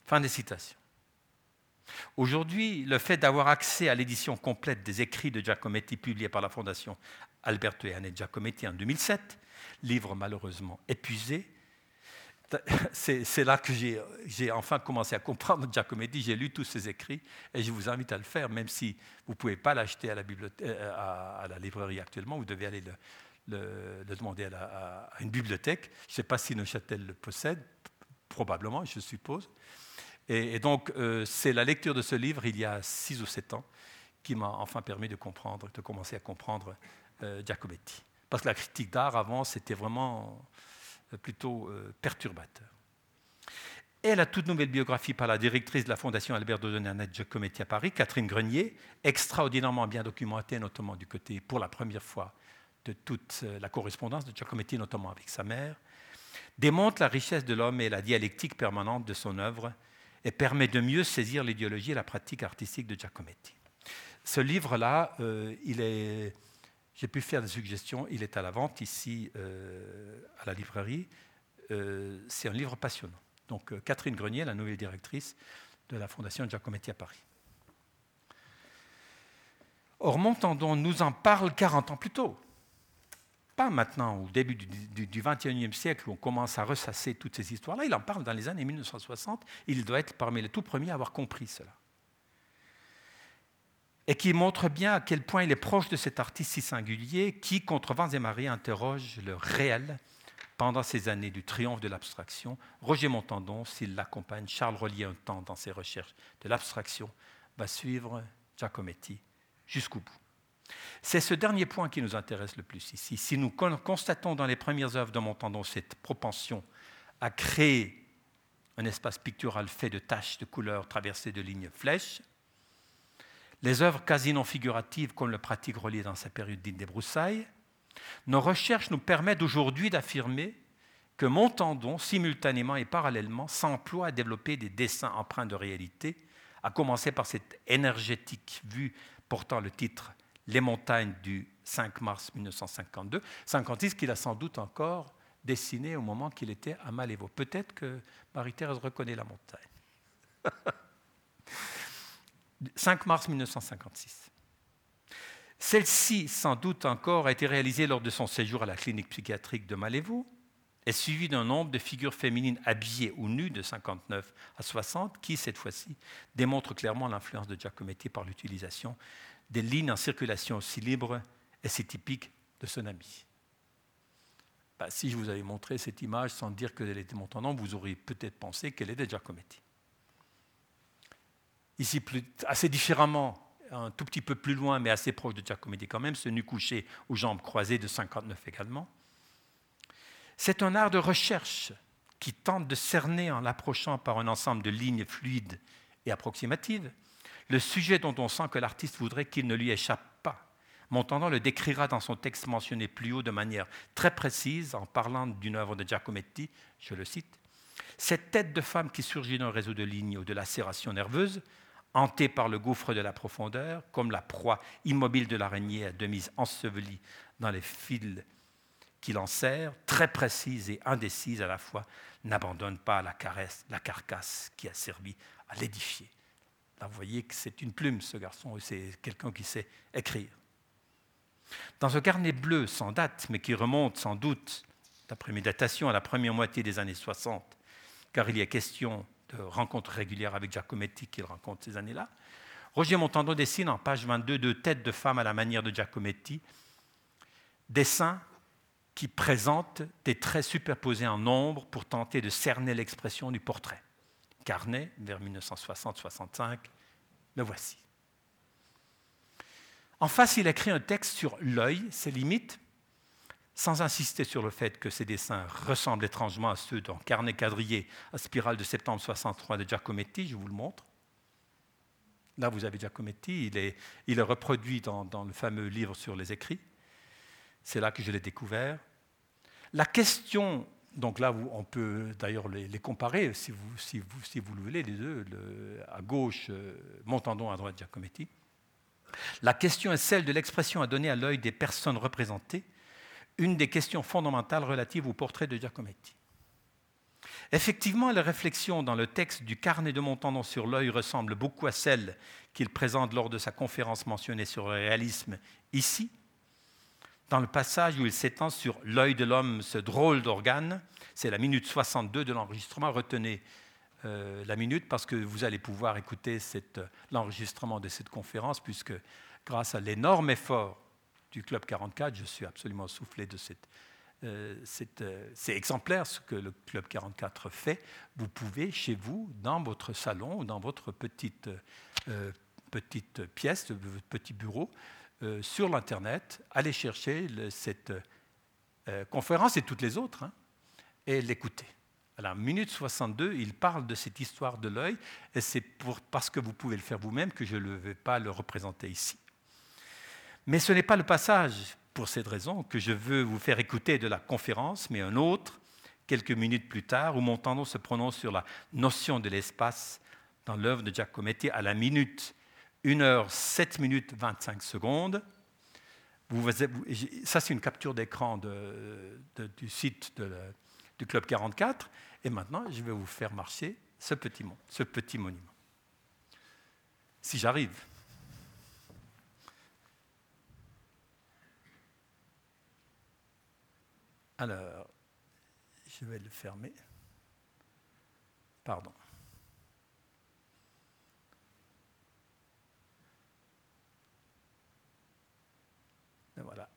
Fin des citations. Aujourd'hui, le fait d'avoir accès à l'édition complète des écrits de Giacometti publiés par la Fondation Alberto e Anne Giacometti en 2007, livre malheureusement épuisé, c'est là que j'ai enfin commencé à comprendre Giacometti. J'ai lu tous ses écrits et je vous invite à le faire, même si vous ne pouvez pas l'acheter à, euh, à, la librairie actuellement. Vous devez aller le, demander à, une bibliothèque. Je ne sais pas si Neuchâtel le possède, probablement, je suppose. Et, donc, euh, c'est la lecture de ce livre, il y a six ou sept ans, qui m'a enfin permis de comprendre, de commencer à comprendre euh, Giacometti. Parce que la critique d'art, avant, c'était vraiment euh, plutôt perturbateur. Et la toute nouvelle biographie par la directrice de la Fondation Albert de Giacometti à Paris, Catherine Grenier, extraordinairement bien documentée, notamment du côté, pour la première fois, de toute la correspondance de Giacometti, notamment avec sa mère, démontre la richesse de l'homme et la dialectique permanente de son œuvre, et permet de mieux saisir l'idéologie et la pratique artistique de Giacometti. Ce livre-là, euh, j'ai pu faire des suggestions, il est à la vente ici euh, à la librairie. Euh, c'est un livre passionnant. Donc Catherine Grenier, la nouvelle directrice de la Fondation Giacometti à Paris. Or, Montandon nous en parle 40 ans plus tôt pas maintenant, au début du XXIe siècle, où on commence à ressasser toutes ces histoires-là. Il en parle dans les années 1960. Il doit être parmi les tout premiers à avoir compris cela. Et qui montre bien à quel point il est proche de cet artiste si singulier qui, contre vents et marées, interroge le réel pendant ces années du triomphe de l'abstraction. Roger Montandon, s'il l'accompagne, Charles Rollier un temps dans ses recherches de l'abstraction, va suivre Giacometti jusqu'au bout. C'est ce dernier point qui nous intéresse le plus ici. Si nous constatons dans les premières œuvres de Montandon cette propension à créer un espace pictural fait de taches de couleurs traversées de lignes flèches, les œuvres quasi non figuratives comme le pratique relié dans sa période dite des broussailles, nos recherches nous permettent aujourd'hui d'affirmer que Montandon, simultanément et parallèlement, s'emploie à développer des dessins empreints de réalité, à commencer par cette énergétique vue portant le titre Les montagnes du 5 mars 1952, 56 qu'il a sans doute encore dessiné au moment qu'il était à Malévo. Peut-être que Marie-Thérèse reconnaît la montagne. 5 mars 1956. Celle-ci, sans doute encore, a été réalisée lors de son séjour à la clinique psychiatrique de Malévo, est suivie d'un nombre de figures féminines habillées ou nues de 59 à 60, qui, cette fois-ci, démontrent clairement l'influence de Giacometti par l'utilisation des lignes en circulation aussi libres et si typiques de son ami. Bah, si je vous avais montré cette image sans dire qu'elle était Montandon, vous auriez peut-être pensé qu'elle était Giacometti. Ici, assez différemment, un tout petit peu plus loin, mais assez proche de Giacometti quand même, ce nu couché aux jambes croisées de 59 également. C'est un art de recherche qui tente de cerner en l'approchant par un ensemble de lignes fluides et approximatives le sujet dont on sent que l'artiste voudrait qu'il ne lui échappe pas. Montandon le décrira dans son texte mentionné plus haut de manière très précise en parlant d'une œuvre de Giacometti, je le cite. Cette tête de femme qui surgit d'un réseau de lignes ou de lacérations nerveuses, hantée par le gouffre de la profondeur, comme la proie immobile de l'araignée à demi ensevelie dans les fils qui l'enserrent, très précise et indécise à la fois, n'abandonne pas la caresse, la carcasse qui a servi à l'édifier. Vous voyez que c'est une plume, ce garçon, c'est quelqu'un qui sait écrire. Dans un carnet bleu sans date, mais qui remonte sans doute, d'après mes datations, à la première moitié des années 60, car il y a question de rencontres régulières avec Giacometti qu'il rencontre ces années-là, Roger Montandon dessine en page 22 deux têtes de femmes à la manière de Giacometti, dessins qui présentent des traits superposés en nombre pour tenter de cerner l'expression du portrait. Carnet, vers 1960-65, le voici. En face, il écrit un texte sur l'œil, ses limites, sans insister sur le fait que ses dessins ressemblent étrangement à ceux d'un carnet quadrillé à spirale de septembre 63 de Giacometti, je vous le montre. Là, vous avez Giacometti, il est, reproduit dans, dans, le fameux livre sur les écrits. C'est là que je l'ai découvert. La question, donc là, on peut d'ailleurs les, comparer, si vous, si, vous, si vous, le voulez, les deux, à gauche, euh, Montandon, à droite, Giacometti. La question est celle de l'expression à donner à l'œil des personnes représentées une des questions fondamentales relatives au portrait de Giacometti. Effectivement, la réflexion dans le texte du carnet de Montandon sur l'œil ressemble beaucoup à celle qu'il présente lors de sa conférence mentionnée sur le réalisme ici, dans le passage où il s'étend sur l'œil de l'homme, ce drôle d'organe. C'est la minute 62 de l'enregistrement. Retenez euh, la minute parce que vous allez pouvoir écouter l'enregistrement de cette conférence, puisque grâce à l'énorme effort du Club 44. Je suis absolument soufflé de cette, euh, euh, c'est exemplaire ce que le Club 44 fait. Vous pouvez, chez vous, dans votre salon ou dans votre petite, euh, petite pièce, votre petit bureau, sur l'Internet, aller chercher cette conférence et toutes les autres hein, et l'écouter. La minute 62, il parle de cette histoire de l'œil et c'est parce que vous pouvez le faire vous-même que je ne vais pas le représenter ici. Mais ce n'est pas le passage, pour cette raison, que je veux vous faire écouter de la conférence, mais un autre, quelques minutes plus tard, où Montandon se prononce sur la notion de l'espace dans l'œuvre de Giacometti à la minute 1 heure 7 minutes 25 secondes. ça, c'est une capture d'écran du site du Club 44. Et maintenant, je vais vous faire marcher ce petit, ce petit monument. Si j'arrive. Alors, je vais le fermer. Pardon. Voilà.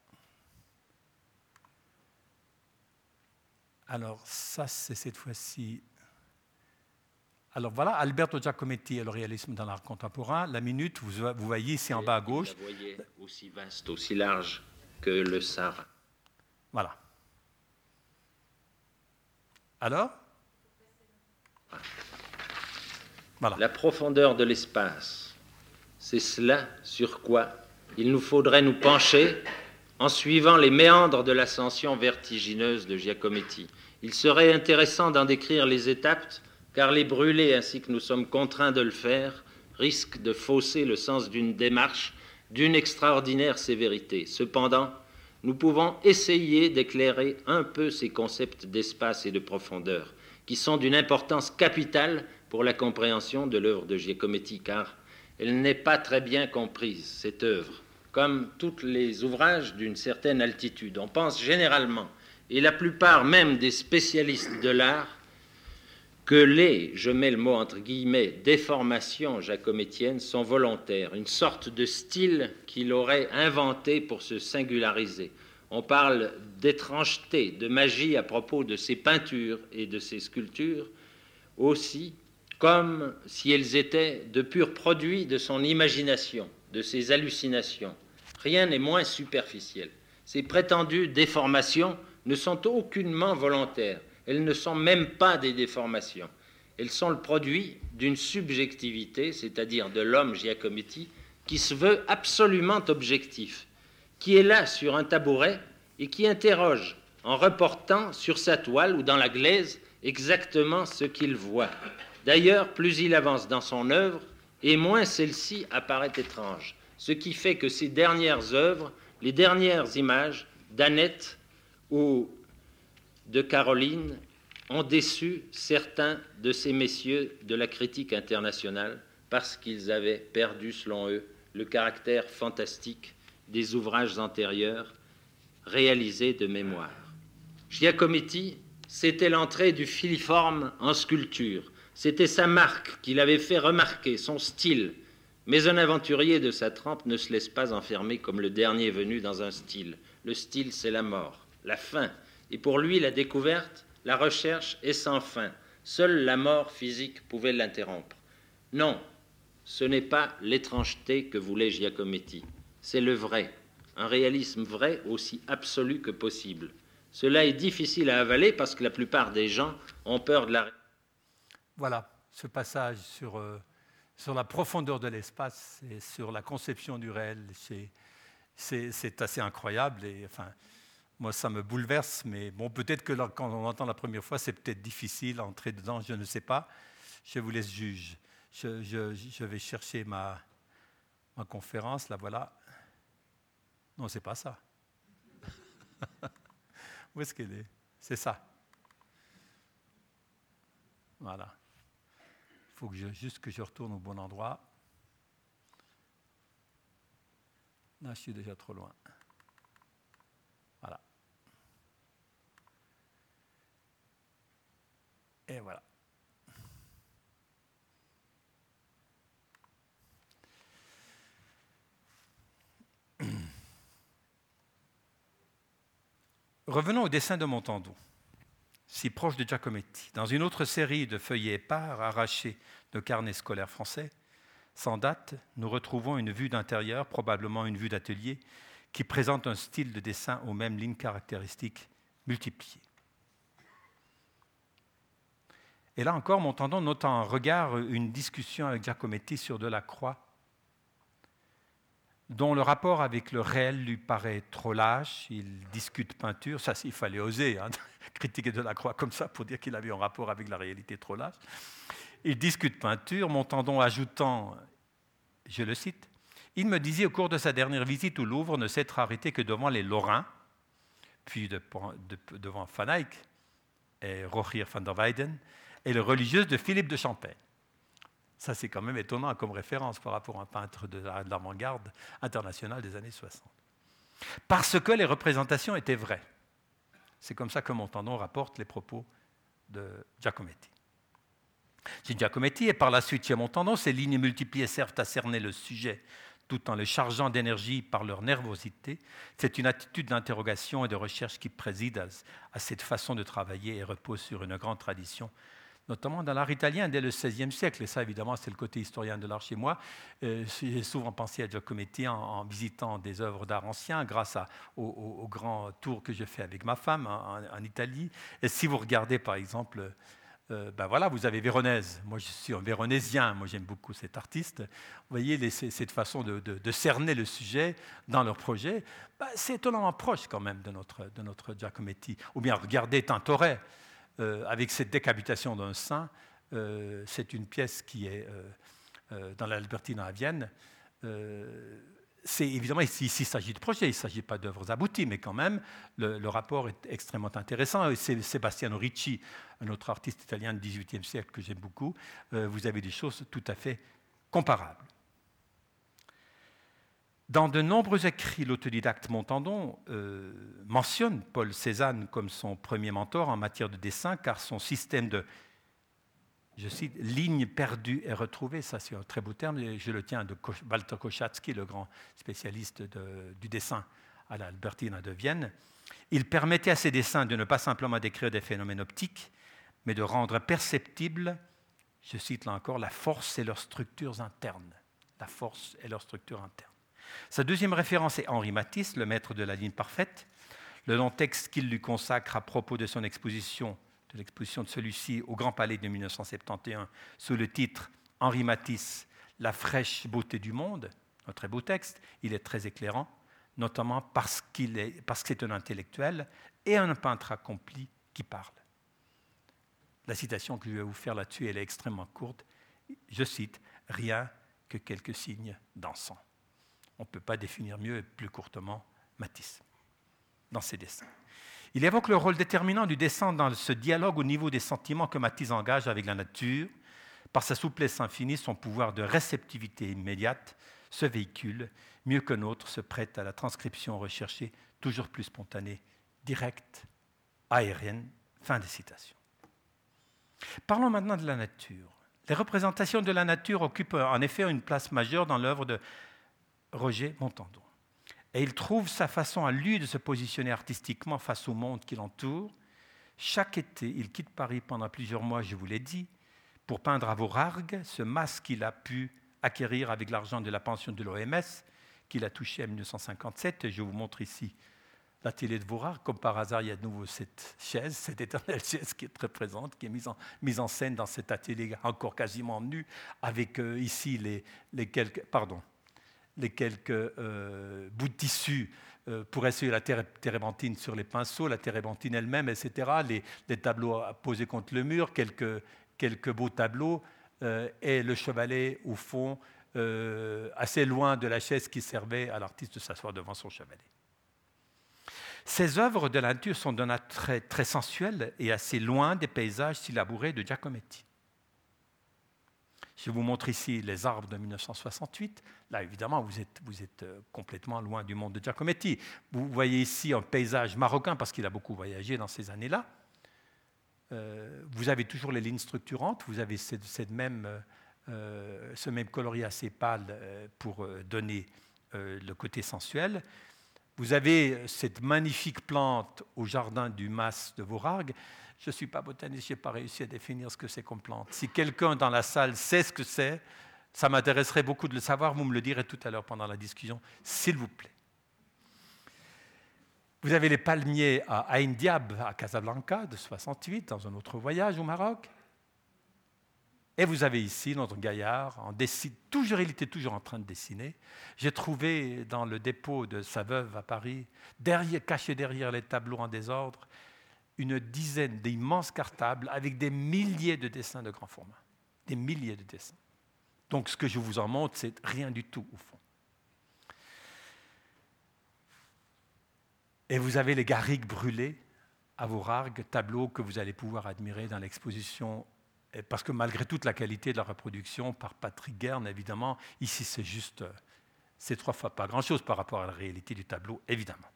Alors, ça, c'est cette fois-ci. Alors voilà, Alberto Giacometti et le réalisme dans l'art contemporain. La minute, vous, vous voyez ici en bas à gauche. Vous voyez aussi vaste, aussi large que le Sahara. Voilà. Alors? La profondeur de l'espace, c'est cela sur quoi il nous faudrait nous pencher en suivant les méandres de l'ascension vertigineuse de Giacometti. Il serait intéressant d'en décrire les étapes, car les brûler ainsi que nous sommes contraints de le faire risquent de fausser le sens d'une démarche d'une extraordinaire sévérité. Cependant, nous pouvons essayer d'éclairer un peu ces concepts d'espace et de profondeur, qui sont d'une importance capitale pour la compréhension de l'œuvre de Giacometti, car elle n'est pas très bien comprise, cette œuvre, comme tous les ouvrages d'une certaine altitude. On pense généralement, et la plupart même des spécialistes de l'art, que les, je mets le mot entre guillemets, déformations jacométiennes sont volontaires, une sorte de style qu'il aurait inventé pour se singulariser. On parle d'étrangeté, de magie à propos de ses peintures et de ses sculptures, aussi comme si elles étaient de purs produits de son imagination, de ses hallucinations. Rien n'est moins superficiel. Ces prétendues déformations ne sont aucunement volontaires. Elles ne sont même pas des déformations. Elles sont le produit d'une subjectivité, c'est-à-dire de l'homme Giacometti, qui se veut absolument objectif, qui est là sur un tabouret et qui interroge en reportant sur sa toile ou dans la glaise exactement ce qu'il voit. D'ailleurs, plus il avance dans son œuvre, et moins celle-ci apparaît étrange, ce qui fait que ses dernières œuvres, les dernières images d'Annette ou de Caroline ont déçu certains de ces messieurs de la critique internationale parce qu'ils avaient perdu, selon eux, le caractère fantastique des ouvrages antérieurs réalisés de mémoire. Giacometti, c'était l'entrée du filiforme en sculpture. C'était sa marque qu'il avait fait remarquer, son style. Mais un aventurier de sa trempe ne se laisse pas enfermer comme le dernier venu dans un style. Le style, c'est la mort, la fin, et pour lui, la découverte, la recherche est sans fin. Seule la mort physique pouvait l'interrompre. Non, ce n'est pas l'étrangeté que voulait Giacometti, c'est le vrai, un réalisme vrai aussi absolu que possible. Cela est difficile à avaler parce que la plupart des gens ont peur de la... Voilà, ce passage sur, euh, sur la profondeur de l'espace et sur la conception du réel, c'est assez incroyable. Et, enfin, moi, ça me bouleverse, mais bon, peut-être que quand on entend la première fois, c'est peut-être difficile d'entrer dedans, je ne sais pas. Je vous laisse juger. Je, vais chercher ma, ma conférence, la voilà. Non, c'est pas ça. Où est-ce qu'elle est? C'est ça. Voilà. Faut que je, juste que je retourne au bon endroit. Là, je suis déjà trop loin. Et voilà. Revenons au dessin de Montandon, si proche de Giacometti. Dans une autre série de feuillets épars arrachés de carnets scolaires français, sans date, nous retrouvons une vue d'intérieur, probablement une vue d'atelier, qui présente un style de dessin aux mêmes lignes caractéristiques multipliées. Et là encore, Montandon note en regard une discussion avec Giacometti sur Delacroix, dont le rapport avec le réel lui paraît trop lâche. Il discute peinture, ça il fallait oser hein, critiquer Delacroix comme ça pour dire qu'il avait un rapport avec la réalité trop lâche. Il discute peinture, Montandon ajoutant, je le cite, il me disait au cours de sa dernière visite au Louvre ne s'être arrêté que devant les Lorrains, puis devant Van Eyck et Rogier van der Weyden, et les religieuses de Philippe de Champagne. Ça, c'est quand même étonnant comme référence par rapport à un peintre de l'avant-garde internationale des années 60. Parce que les représentations étaient vraies. C'est comme ça que Montandon rapporte les propos de Giacometti. Chez Giacometti et par la suite chez Montandon, ces lignes multipliées servent à cerner le sujet tout en le chargeant d'énergie par leur nervosité. C'est une attitude d'interrogation et de recherche qui préside à, cette façon de travailler et repose sur une grande tradition notamment dans l'art italien dès le XVIe siècle. Et ça, évidemment, c'est le côté historien de l'art chez moi. Euh, j'ai souvent pensé à Giacometti en, visitant des œuvres d'art anciens grâce au, grand tour que je fais avec ma femme en, Italie. Et si vous regardez, par exemple, euh, ben voilà, vous avez Véronèse. Moi, je suis un véronésien. Moi, j'aime beaucoup cet artiste. Vous voyez cette façon de, cerner le sujet dans leur projet. Ben, c'est étonnamment proche quand même de notre, de notre Giacometti. Ou bien regardez Tintoret avec cette décapitation d'un saint. Euh, c'est une pièce qui est dans l'Albertine à Vienne c'est évidemment ici, il s'agit de projets, il ne s'agit pas d'œuvres abouties, mais quand même, le, rapport est extrêmement intéressant. C'est Sebastiano Ricci, un autre artiste italien du XVIIIe siècle que j'aime beaucoup. Euh, vous avez des choses tout à fait comparables. Dans de nombreux écrits, l'autodidacte Montandon euh, mentionne Paul Cézanne comme son premier mentor en matière de dessin, car son système de je cite, ligne perdue et retrouvée, ça c'est un très beau terme, je le tiens de Walter Koschatzky, le grand spécialiste du dessin à l'Albertina de Vienne. Il permettait à ses dessins de ne pas simplement décrire des phénomènes optiques, mais de rendre perceptible, je cite là encore, la force et leurs structures internes. La force et leurs structures internes. Sa deuxième référence est Henri Matisse, le maître de la ligne parfaite. Le long texte qu'il lui consacre à propos de son exposition de l'exposition de celui-ci au Grand Palais de 1971 sous le titre Henri Matisse, La fraîche beauté du monde, un très beau texte, il est très éclairant, notamment parce, qu'il est, que c'est un intellectuel et un peintre accompli qui parle. La citation que je vais vous faire là-dessus, elle est extrêmement courte. Je cite, Rien que quelques signes dansants. On ne peut pas définir mieux et plus courtement Matisse dans ses dessins. Il évoque le rôle déterminant du dessin dans ce dialogue au niveau des sentiments que Matisse engage avec la nature. Par sa souplesse infinie, son pouvoir de réceptivité immédiate, ce véhicule, mieux que autre, se prête à la transcription recherchée, toujours plus spontanée, directe, aérienne. Fin des citations. Parlons maintenant de la nature. Les représentations de la nature occupent en effet une place majeure dans l'œuvre de Roger Montandon. Et il trouve sa façon à lui de se positionner artistiquement face au monde qui l'entoure. Chaque été, il quitte Paris pendant plusieurs mois, je vous l'ai dit, pour peindre à Vaurargues ce masque qu'il a pu acquérir avec l'argent de la pension de l'OMS, qu'il a touché en 1957. je vous montre ici la de Vaurargues. Comme par hasard, il y a de nouveau cette chaise, cette éternelle chaise qui est très présente, qui est mise en, scène dans cet atelier encore quasiment nu, avec euh, ici les, les quelques... Pardon, les quelques euh, bouts de tissu euh, pour essayer la térébenthine sur les pinceaux, la térébenthine elle-même, etc., les, tableaux posés contre le mur, quelques, quelques beaux tableaux, euh, et le chevalet au fond, assez loin de la chaise qui servait à l'artiste de s'asseoir devant son chevalet. Ces œuvres de la nature sont d'un attrait très sensuel et assez loin des paysages si labourés de Giacometti. Je vous montre ici les arbres de 1968. Là, évidemment, vous êtes, euh, complètement loin du monde de Giacometti. Vous voyez ici un paysage marocain parce qu'il a beaucoup voyagé dans ces années-là. Euh, vous avez toujours les lignes structurantes, vous avez cette, même, euh, ce même coloris assez pâle pour donner le côté sensuel. Vous avez cette magnifique plante au jardin du Mas de Vaurargues. Je ne suis pas botaniste, je n'ai pas réussi à définir ce que c'est comme plante. Si quelqu'un dans la salle sait ce que c'est, ça m'intéresserait beaucoup de le savoir. Vous me le direz tout à l'heure pendant la discussion, s'il vous plaît. Vous avez les palmiers à Ain Diab, à Casablanca, de 68, dans un autre voyage au Maroc. Et vous avez ici notre gaillard, en toujours, il était toujours en train de dessiner. J'ai trouvé dans le dépôt de sa veuve à Paris, caché derrière les tableaux en désordre, une dizaine d'immenses cartables avec des milliers de dessins de grand format. Des milliers de dessins. Donc ce que je vous en montre, c'est rien du tout au fond. Et vous avez les garrigues brûlées à vos rares tableaux que vous allez pouvoir admirer dans l'exposition. Parce que malgré toute la qualité de la reproduction par Patrick Guerne, évidemment, ici c'est juste, c'est trois fois pas grand-chose par rapport à la réalité du tableau, évidemment.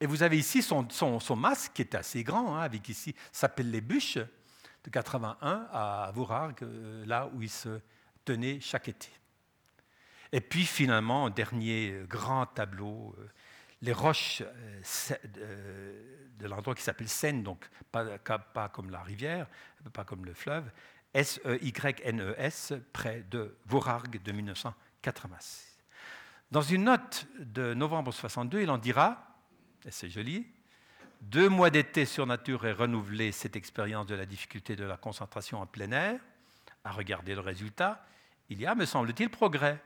Et vous avez ici son, masque qui est assez grand, hein, avec ici, s'appelle les bûches de 81 à Vaurargues, euh, là où il se tenait chaque été. Et puis finalement, dernier euh, grand tableau, euh, les roches de l'endroit qui s'appelle Seine, donc pas, comme la rivière, pas comme le fleuve, S-E-Y-N-E-S, e près de Vaurargues de 1986. Dans une note de novembre 62, il en dira et c'est joli, Deux mois d'été sur nature et renouveler cette expérience de la difficulté de la concentration en plein air, à regarder le résultat, il y a, me semble-t-il, progrès.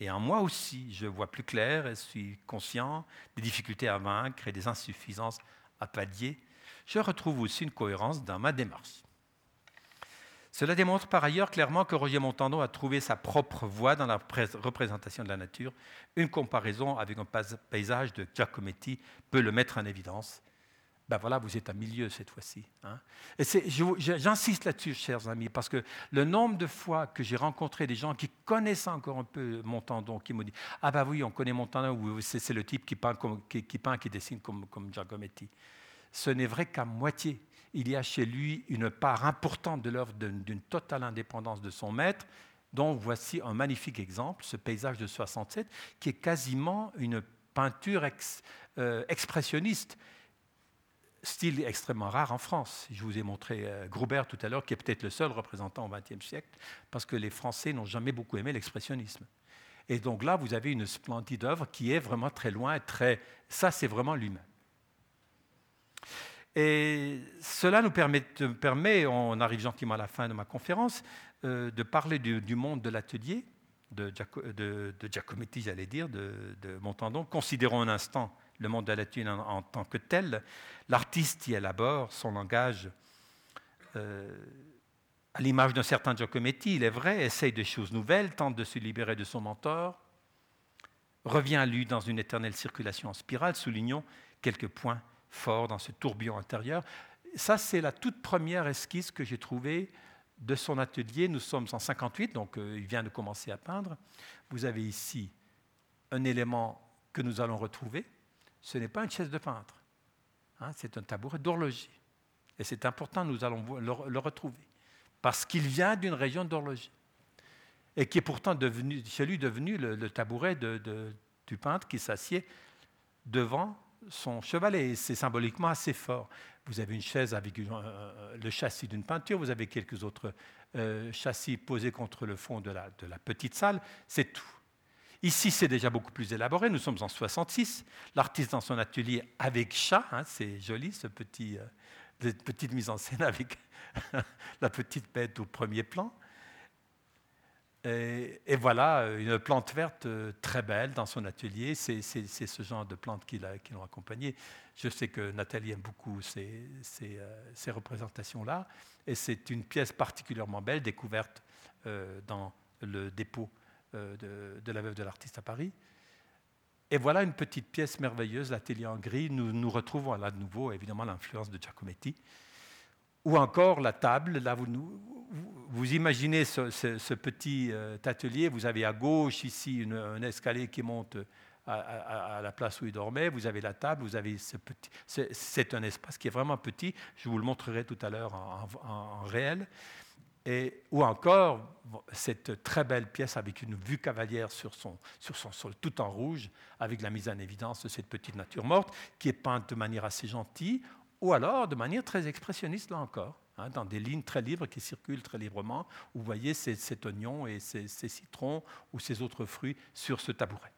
Et en moi aussi, je vois plus clair et suis conscient des difficultés à vaincre et des insuffisances à pallier. Je retrouve aussi une cohérence dans ma démarche. Cela démontre par ailleurs clairement que Roger Montandon a trouvé sa propre voie dans la représentation de la nature. Une comparaison avec un paysage de Giacometti peut le mettre en évidence. Ben voilà, vous êtes à milieu cette fois-ci. Hein. J'insiste là-dessus, chers amis, parce que le nombre de fois que j'ai rencontré des gens qui connaissent encore un peu Montandon, qui m'ont dit Ah ben oui, on connaît Montandon, c'est le type qui peint, qui, qui, dessine comme, comme Giacometti. Ce n'est vrai qu'à moitié il y a chez lui une part importante de l'œuvre d'une totale indépendance de son maître, dont voici un magnifique exemple, ce paysage de 67, qui est quasiment une peinture euh, expressionniste, style extrêmement rare en France. Je vous ai montré euh, Groubert tout à l'heure, qui est peut-être le seul représentant au XXe siècle, parce que les Français n'ont jamais beaucoup aimé l'expressionnisme. Et donc là, vous avez une splendide œuvre qui est vraiment très loin, très... Ça, c'est vraiment lui-même. Et cela nous permet, on arrive gentiment à la fin de ma conférence, euh, de parler du, monde de l'atelier, de, Giacometti, j'allais dire, de, Montandon. Considérons un instant le monde de l'atelier en, tant que tel. L'artiste y élabore son langage euh, à l'image d'un certain Giacometti, il est vrai, essaye des choses nouvelles, tente de se libérer de son mentor, revient à lui dans une éternelle circulation en spirale, soulignons quelques points fort dans ce tourbillon intérieur. Ça, c'est la toute première esquisse que j'ai trouvée de son atelier. Nous sommes en 58, donc euh, il vient de commencer à peindre. Vous avez ici un élément que nous allons retrouver. Ce n'est pas une chaise de peintre, hein, c'est un tabouret d'horloger. Et c'est important, nous allons le, retrouver, parce qu'il vient d'une région d'horloger, et qui est pourtant devenu, chez lui devenu le, tabouret du peintre qui s'assied devant son chevalet. C'est symboliquement assez fort. Vous avez une chaise avec le châssis d'une peinture, vous avez quelques autres euh, châssis posés contre le fond de la, petite salle, c'est tout. Ici, c'est déjà beaucoup plus élaboré. Nous sommes en 66. L'artiste dans son atelier avec chat, hein, c'est joli, ce petit, euh, cette petite mise en scène avec la petite bête au premier plan. Et, voilà euh, une plante verte euh, très belle dans son atelier. C'est ce genre de plantes qui l'ont accompagnée. Je sais que Nathalie aime beaucoup ces, euh, représentations-là. Et c'est une pièce particulièrement belle, découverte dans le dépôt de, la veuve de l'artiste à Paris. Et voilà une petite pièce merveilleuse, l'atelier en gris. Nous, nous retrouvons là de nouveau, évidemment, l'influence de Giacometti. Ou encore la table, là vous, imaginez ce, petit euh, atelier, vous avez à gauche ici une, un escalier qui monte à, la place où il dormait, vous avez la table, vous avez ce petit... C'est un espace qui est vraiment petit, je vous le montrerai tout à l'heure en, réel. Et, ou encore cette très belle pièce avec une vue cavalière sur son, sur son sol, tout en rouge, avec la mise en évidence de cette petite nature morte, qui est peinte de manière assez gentille, ou alors de manière très expressionniste, là encore, hein, dans des lignes très libres qui circulent très librement. Vous voyez cet oignon et ces, citrons ou ces autres fruits sur ce tabouret.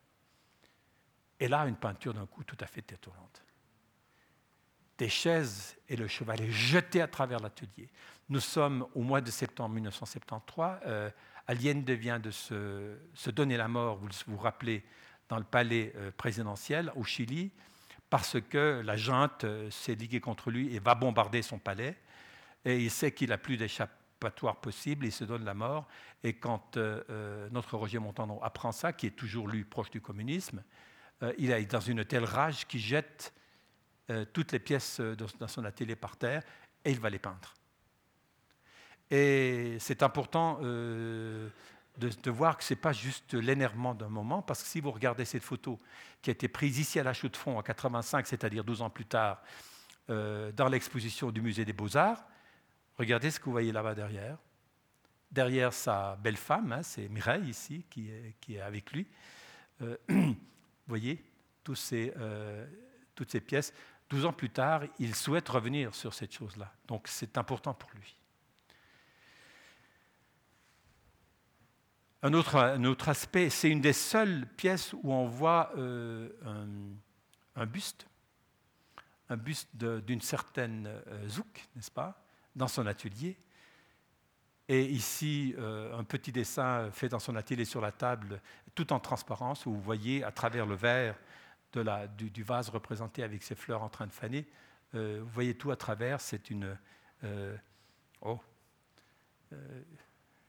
Et là, une peinture d'un coup tout à fait étonnante. Des chaises et le chevalet jetés à travers l'atelier. Nous sommes au mois de septembre 1973. Euh, Allende vient de se, donner la mort, vous vous rappelez, dans le palais euh, présidentiel au Chili parce que la junte euh, s'est liguée contre lui et va bombarder son palais. Et il sait qu'il n'a plus d'échappatoire possible, il se donne la mort. Et quand euh, euh, notre Roger Montandon apprend ça, qui est toujours lui proche du communisme, il est dans une telle rage qu'il jette toutes les pièces dans son atelier par terre et il va les peindre. Et c'est important de, voir que ce n'est pas juste l'énervement d'un moment, parce que si vous regardez cette photo qui a été prise ici à la Chaux de Fonds en 85, c'est-à-dire 12 ans plus tard, euh, dans l'exposition du Musée des Beaux-Arts, regardez ce que vous voyez là-bas derrière. Derrière sa belle femme, hein, c'est Mireille ici qui est, avec lui. Euh, vous voyez euh, toutes ces pièces. 12 ans plus tard, il souhaite revenir sur cette chose-là. Donc c'est important pour lui. Un autre, aspect, c'est une des seules pièces où on voit euh, un, buste un buste d'une certaine euh, Zouk, n'est-ce pas, dans son atelier. Et ici, euh, un petit dessin fait dans son atelier sur la table, tout en transparence, où vous voyez à travers le verre du, vase représenté avec ses fleurs en train de faner, vous voyez tout à travers. C'est une, oh,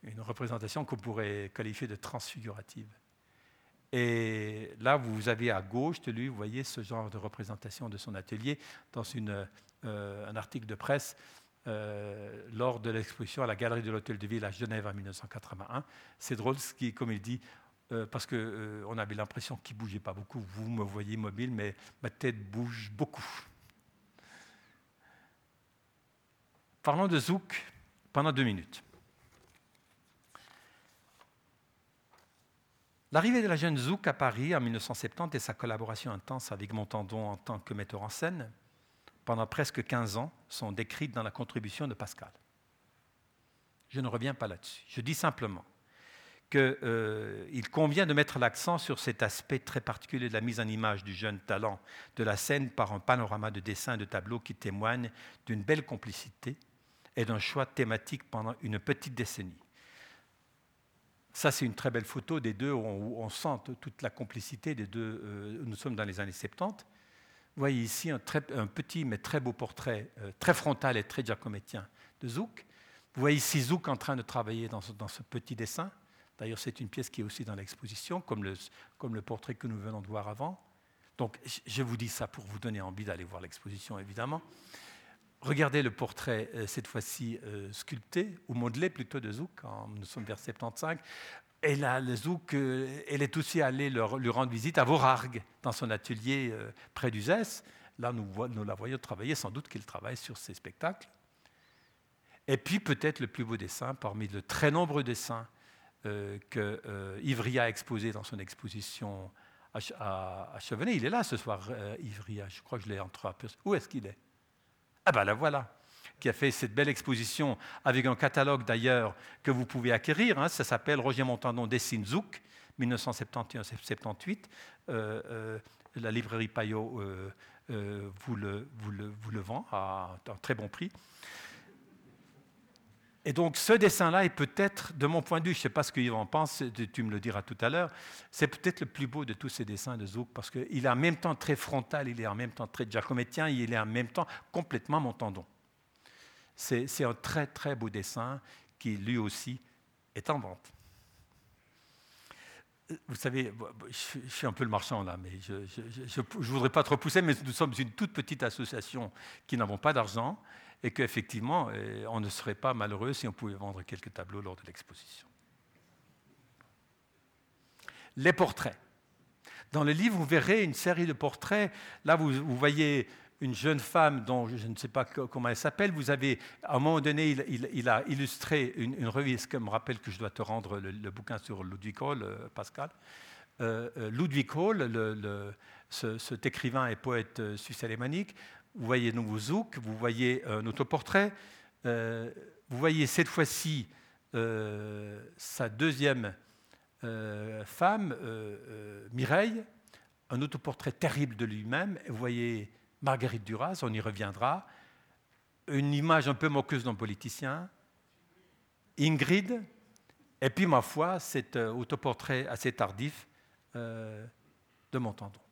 une représentation qu'on pourrait qualifier de transfigurative. Et là, vous avez à gauche de lui, vous voyez ce genre de représentation de son atelier dans euh, un article de presse euh, lors de l'exposition à la Galerie de l'Hôtel de Ville à Genève en 1981. C'est drôle, ce qui, comme il dit, euh, parce qu'on on avait l'impression qu'il ne bougeait pas beaucoup. Vous me voyez mobile, mais ma tête bouge beaucoup. Parlons de Zouk pendant deux minutes. L'arrivée de la jeune Zouk à Paris en 1970 et sa collaboration intense avec Montandon en tant que metteur en scène pendant presque 15 ans sont décrites dans la contribution de Pascal. Je ne reviens pas là-dessus. Je dis simplement qu'il euh, convient de mettre l'accent sur cet aspect très particulier de la mise en image du jeune talent de la scène par un panorama de dessins et de tableaux qui témoignent d'une belle complicité et d'un choix thématique pendant une petite décennie. Ça, c'est une très belle photo des deux où on, sent toute la complicité des deux. Euh, nous sommes dans les années 70. Vous voyez ici un, petit mais très beau portrait, euh, très frontal et très giacomettien de Zouk. Vous voyez ici Zouk en train de travailler dans ce, petit dessin. D'ailleurs, c'est une pièce qui est aussi dans l'exposition, comme le, comme le portrait que nous venons de voir avant. Donc, je vous dis ça pour vous donner envie d'aller voir l'exposition, évidemment. Regardez le portrait, euh, cette fois-ci euh, sculpté, ou modelé plutôt de Zouk, nous sommes vers 75. Et là, le Zouk, euh, elle est aussi allée lui rendre visite à Vorarg, dans son atelier près d'Uzès. Là, nous, la voyons travailler, sans doute qu'il travaille sur ses spectacles. Et puis, peut-être le plus beau dessin, parmi de très nombreux dessins que Ivry a exposé dans son exposition à, à, Chevenet. Il est là ce soir, Ivry, je crois que je l'ai entre Où est-ce qu'il est? Ah ben la voilà, qui a fait cette belle exposition avec un catalogue d'ailleurs que vous pouvez acquérir. Hein. ça s'appelle Roger Montandon Dessine Zouk, 1971-78. Euh, euh, la librairie Payot euh, vous, le, vend à un très bon prix. Et donc ce dessin-là est peut-être, de mon point de vue, je ne sais pas ce que en pense, tu me le diras tout à l'heure, c'est peut-être le plus beau de tous ces dessins de Zouk, parce qu'il est en même temps très frontal, il est en même temps très giacomettien, il est en même temps complètement Montandon. C'est un très très beau dessin qui lui aussi est en vente. Vous savez, je suis un peu le marchand là, mais je ne voudrais pas trop pousser, mais nous sommes une toute petite association qui n'avons pas d'argent et qu'effectivement, euh, on ne serait pas malheureux si on pouvait vendre quelques tableaux lors de l'exposition. Les portraits. Dans le livre, vous verrez une série de portraits. Là, vous, voyez une jeune femme dont je ne sais pas comment elle s'appelle. Vous avez, à un moment donné, il, a illustré une, revue, ce qui me rappelle que je dois te rendre le, bouquin sur Ludwig Hall, euh, Pascal? Euh, Ludwig Hall, le, cet écrivain et poète suisse-alémanique, vous voyez nouveau Zouk, vous voyez un autoportrait, euh, vous voyez cette fois-ci euh, sa deuxième euh, femme, Mireille, un autoportrait terrible de lui-même. Vous voyez Marguerite Duras, on y reviendra, une image un peu moqueuse d'un politicien, Ingrid, et puis ma foi, cet autoportrait assez tardif de Montandon.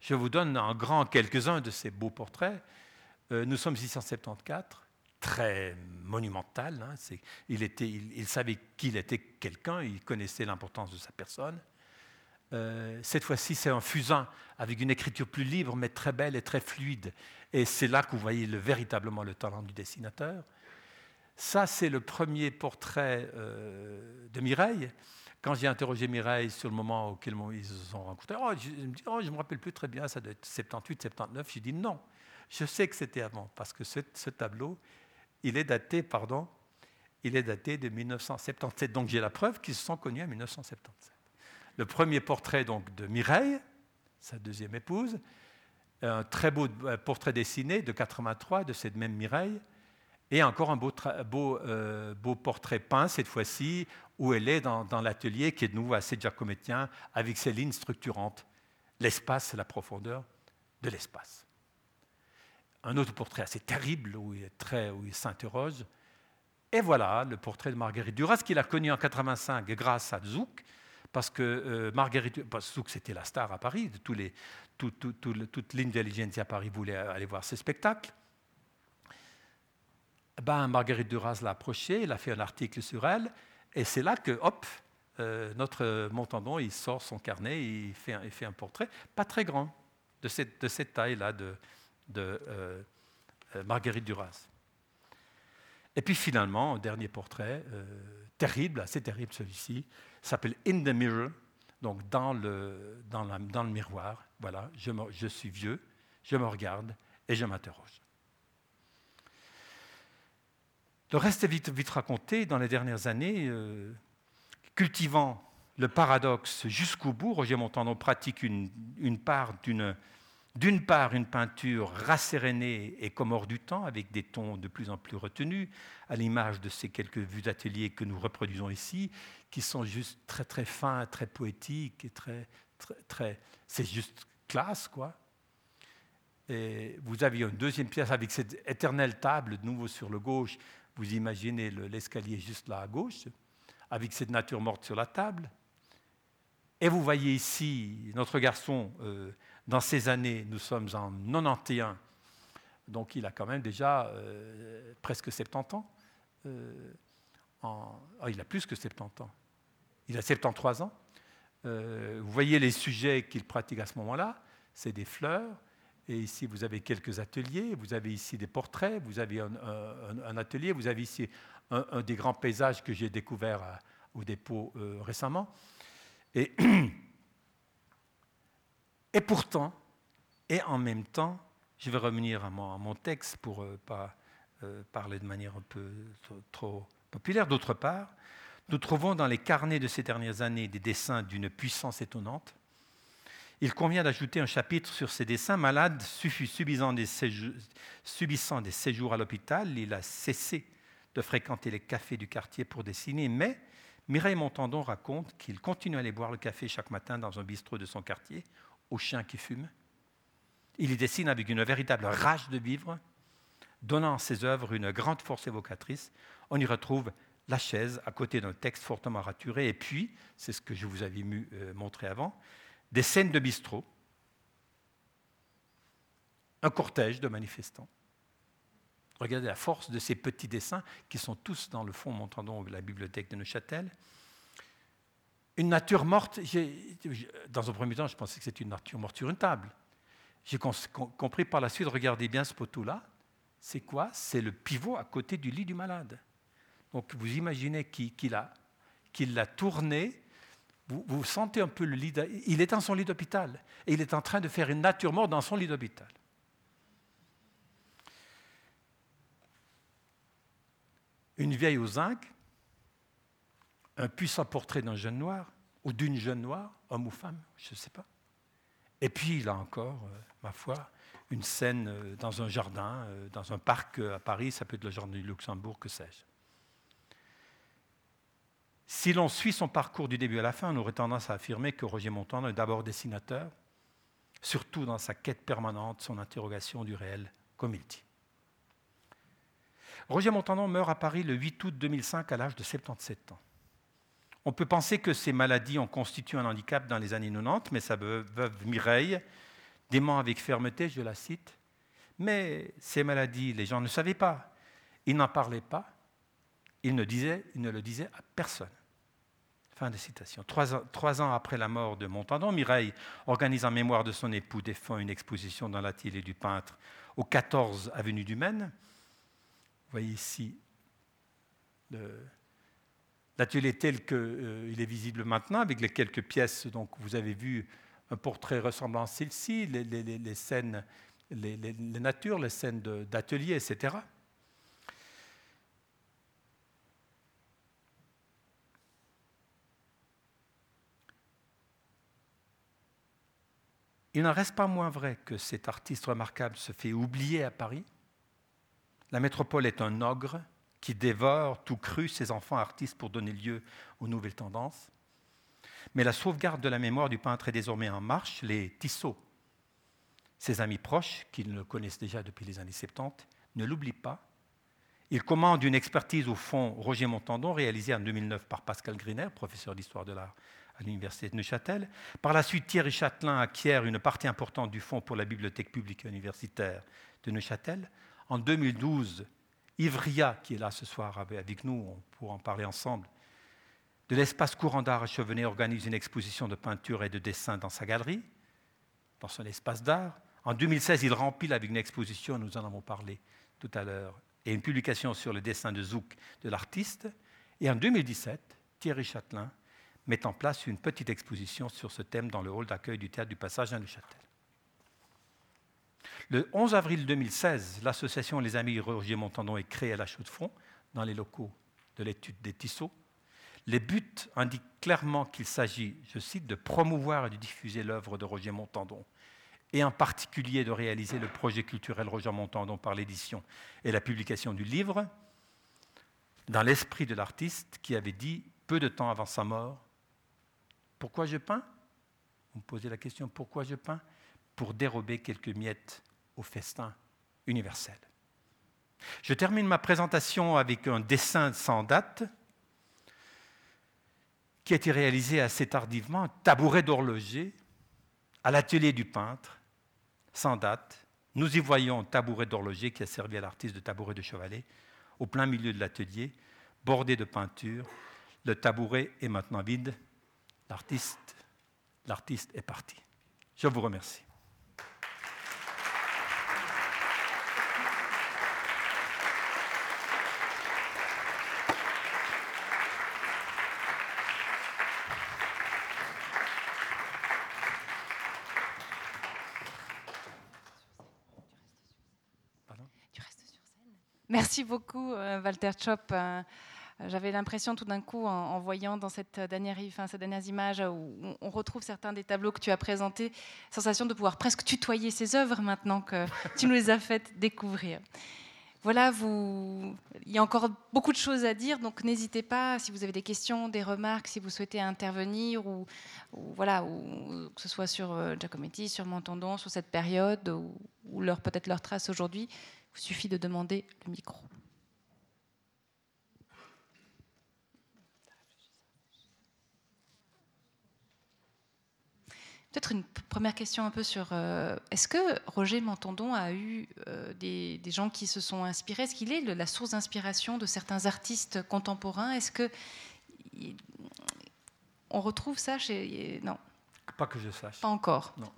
Je vous donne en grand quelques-uns de ces beaux portraits. Euh, nous sommes 674, très monumental. Hein, il, savait qu'il était quelqu'un, il connaissait l'importance de sa personne. Euh, cette fois-ci, c'est un fusain avec une écriture plus libre, mais très belle et très fluide. Et c'est là que vous voyez le, véritablement le talent du dessinateur. Ça, c'est le premier portrait euh, de Mireille. Quand j'ai interrogé Mireille sur le moment auquel ils se sont rencontrés, oh, je, me dis, oh, je me rappelle plus très bien, ça doit être 78, 79. J'ai dit non, je sais que c'était avant, parce que ce, tableau, il est daté, pardon, il est daté de 1977. Donc j'ai la preuve qu'ils se sont connus en 1977. Le premier portrait donc de Mireille, sa deuxième épouse, un très beau euh, portrait dessiné de 83 de cette même Mireille, et encore un beau, beau, euh, beau portrait peint, cette fois-ci, où elle est dans, l'atelier, qui est de nouveau assez giacomettien, avec ses lignes structurantes. L'espace, la profondeur de l'espace. un autre portrait assez terrible où il, est très, où il s'interroge. Et voilà le portrait de Marguerite Duras qu'il a connu en 85 grâce à Zouk, parce que euh, Marguerite, Zouk c'était la star à Paris, tous les, tout, tout, toute l'intelligentsia à Paris voulait aller voir ses spectacles. Ben, Marguerite Duras l'a approché, il a fait un article sur elle, et c'est là que, hop, euh, notre Montandon, il sort son carnet, il fait un, portrait, pas très grand, de cette, taille-là de, euh, euh, Marguerite Duras. Et puis finalement, un dernier portrait, terrible, assez terrible celui-ci, s'appelle In the Mirror, donc dans le, miroir. Voilà, je suis vieux, je me regarde et je m'interroge. Le reste est vite, raconté. Dans les dernières années, euh, cultivant le paradoxe jusqu'au bout, Roger Montandon pratique une, une part d'une part, une peinture rassérénée et comme hors du temps, avec des tons de plus en plus retenus, à l'image de ces quelques vues d'atelier que nous reproduisons ici, qui sont juste très très fins, très poétiques très très, c'est juste classe quoi. Vous aviez une deuxième pièce avec cette éternelle table de nouveau sur le gauche vous imaginez l'escalier juste là à gauche, avec cette nature morte sur la table. Et vous voyez ici notre garçon, euh, dans ces années, nous sommes en 91, donc il a quand même déjà euh, presque 70 ans. Euh, oh, il a plus que 70 ans. Il a 73 ans. vous voyez les sujets qu'il pratique à ce moment-là, c'est des fleurs, et ici, vous avez quelques ateliers, vous avez ici des portraits, vous avez un, atelier, vous avez ici un, des grands paysages que j'ai découvert au dépôt euh, récemment. Et, pourtant, et en même temps, je vais revenir à mon, texte pour ne euh, pas euh, parler de manière un peu trop populaire. D'autre part, nous trouvons dans les carnets de ces dernières années des dessins d'une puissance étonnante il convient d'ajouter un chapitre sur ces dessins. Malade, subissant des, séjours, subissant des séjours à l'hôpital, il a cessé de fréquenter les cafés du quartier pour dessiner, mais Mireille Montandon raconte qu'il continue à aller boire le café chaque matin dans un bistrot de son quartier, au chien qui fume. Il y dessine avec une véritable rage de vivre, donnant à ses œuvres une grande force évocatrice. On y retrouve la chaise à côté d'un texte fortement raturé, et puis, c'est ce que je vous avais euh, montré avant, des scènes de bistrot, un cortège de manifestants. Regardez la force de ces petits dessins qui sont tous dans le fond Montandon de la bibliothèque de Neuchâtel. Une nature morte, dans un premier temps, je pensais que c'était une nature morte sur une table. J'ai compris par la suite, regardez bien ce poteau-là, c'est quoi? C'est le pivot à côté du lit du malade. Donc vous imaginez qu'il l'a tourné vous, sentez un peu le lit. Il est dans son lit d'hôpital et il est en train de faire une nature morte dans son lit d'hôpital. Une vieille aux zinc, un puissant portrait d'un jeune noir ou d'une jeune noire, homme ou femme, je ne sais pas. Et puis, là encore, euh, ma foi, une scène euh, dans un jardin, euh, dans un parc à Paris, ça peut être le jardin du Luxembourg, que sais-je. Si l'on suit son parcours du début à la fin, on aurait tendance à affirmer que Roger Montand est d'abord dessinateur, surtout dans sa quête permanente, son interrogation du réel, comme il dit. Roger Montandon meurt à Paris le 8 août 2005 à l'âge de 77 ans. On peut penser que ces maladies ont constitué un handicap dans les années 90, mais sa veuve Mireille dément avec fermeté, je la cite, mais ces maladies, les gens ne savaient pas, ils n'en parlaient pas, ils ne, disaient, ils ne le disaient à personne. Fin de citation. Trois ans, après la mort de Montandon, Mireille organise en mémoire de son époux défunt une exposition dans l'atelier du peintre au 14 avenue du Maine. Vous voyez ici l'atelier tel qu'il euh, est visible maintenant, avec les quelques pièces. Donc, vous avez vu un portrait ressemblant à celle-ci, les, les, scènes, les, natures, les scènes d'atelier, etc. Il n'en reste pas moins vrai que cet artiste remarquable se fait oublier à Paris. La métropole est un ogre qui dévore tout cru ses enfants artistes pour donner lieu aux nouvelles tendances. Mais la sauvegarde de la mémoire du peintre est désormais en marche. Les Tissot, Ses amis proches, qui le connaissent déjà depuis les années 70, ne l'oublient pas. Il commande une expertise au fond Roger Montandon, réalisée en 2009 par Pascal Griner, professeur d'histoire de l'art à l'Université de Neuchâtel. Par la suite, Thierry Châtelain acquiert une partie importante du fonds pour la bibliothèque publique universitaire de Neuchâtel. En 2012, Ivria, qui est là ce soir avec nous, on pourra en parler ensemble, de l'espace courant d'art à Chevenet organise une exposition de peinture et de dessin dans sa galerie, dans son espace d'art. En 2016, il remplit avec une exposition, nous en avons parlé tout à l'heure, et une publication sur le dessin de Zouk de l'artiste. Et en 2017, Thierry Châtelain met en place une petite exposition sur ce thème dans le hall d'accueil du théâtre du Passage à Neuchâtel. Le 11 avril 2016, l'association Les Amis Roger Montandon est créée à la Chaux-de-Fonds, dans les locaux de l'étude des Tissot. Les buts indiquent clairement qu'il s'agit, je cite, de promouvoir et de diffuser l'œuvre de Roger Montandon, et en particulier de réaliser le projet culturel Roger Montandon par l'édition et la publication du livre, dans l'esprit de l'artiste qui avait dit, peu de temps avant sa mort, pourquoi je peins? Vous me posez la question, pourquoi je peins? Pour dérober quelques miettes au festin universel. Je termine ma présentation avec un dessin sans date qui a été réalisé assez tardivement, un tabouret d'horloger à l'atelier du peintre, sans date. Nous y voyons un tabouret d'horloger qui a servi à l'artiste de tabouret de chevalet, au plein milieu de l'atelier, bordé de peinture. Le tabouret est maintenant vide, L'artiste, est parti. Je vous remercie. Merci beaucoup, euh, Walter Chop. J'avais l'impression tout d'un coup, en, voyant dans cette dernière, enfin, ces dernières images où on retrouve certains des tableaux que tu as présentés, sensation de pouvoir presque tutoyer ces œuvres maintenant que tu nous les as faites découvrir. Voilà, il y a encore beaucoup de choses à dire, donc n'hésitez pas si vous avez des questions, des remarques, si vous souhaitez intervenir, ou, voilà, que ce soit sur euh, Giacometti, sur Montandon, sur cette période, ou, leur peut-être leur trace aujourd'hui. Il suffit de demander le micro. Peut-être une première question un peu sur euh, est-ce que Roger Montandon a eu euh, des, gens qui se sont inspirés? Est-ce qu'il est la source d'inspiration de certains artistes contemporains? Est-ce que on retrouve ça chez non Pas que je sache. Pas encore. Non.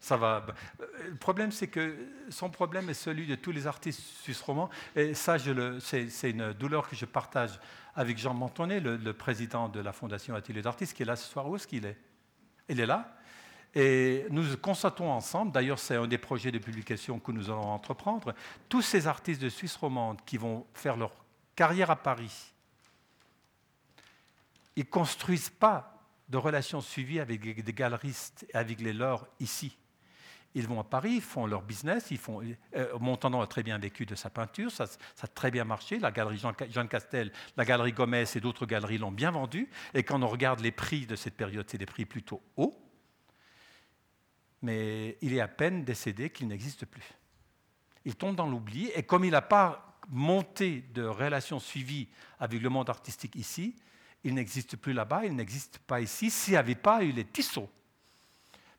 Ça va. Le problème, c'est que son problème est celui de tous les artistes suisses romans. Et ça, c'est une douleur que je partage avec Jean Montonnet, le, le président de la Fondation Atelier d'artistes, qui est là ce soir. Où est-ce qu'il est? Il est là? Et nous constatons ensemble, d'ailleurs c'est un des projets de publication que nous allons entreprendre, tous ces artistes de Suisse romande qui vont faire leur carrière à Paris, ils ne construisent pas de relations suivies avec des galeristes et avec les leurs ici. Ils vont à Paris, ils font leur business, ils font, euh, Montandon a très bien vécu de sa peinture, ça, a très bien marché, la galerie Jean, Castel, la galerie Gomez et d'autres galeries l'ont bien vendu, et quand on regarde les prix de cette période, c'est des prix plutôt hauts, mais il est à peine décédé qu'il n'existe plus. Il tombe dans l'oubli, et comme il n'a pas monté de relations suivies avec le monde artistique ici, il n'existe plus là-bas, il n'existe pas ici, s'il n'y avait pas eu les tisseaux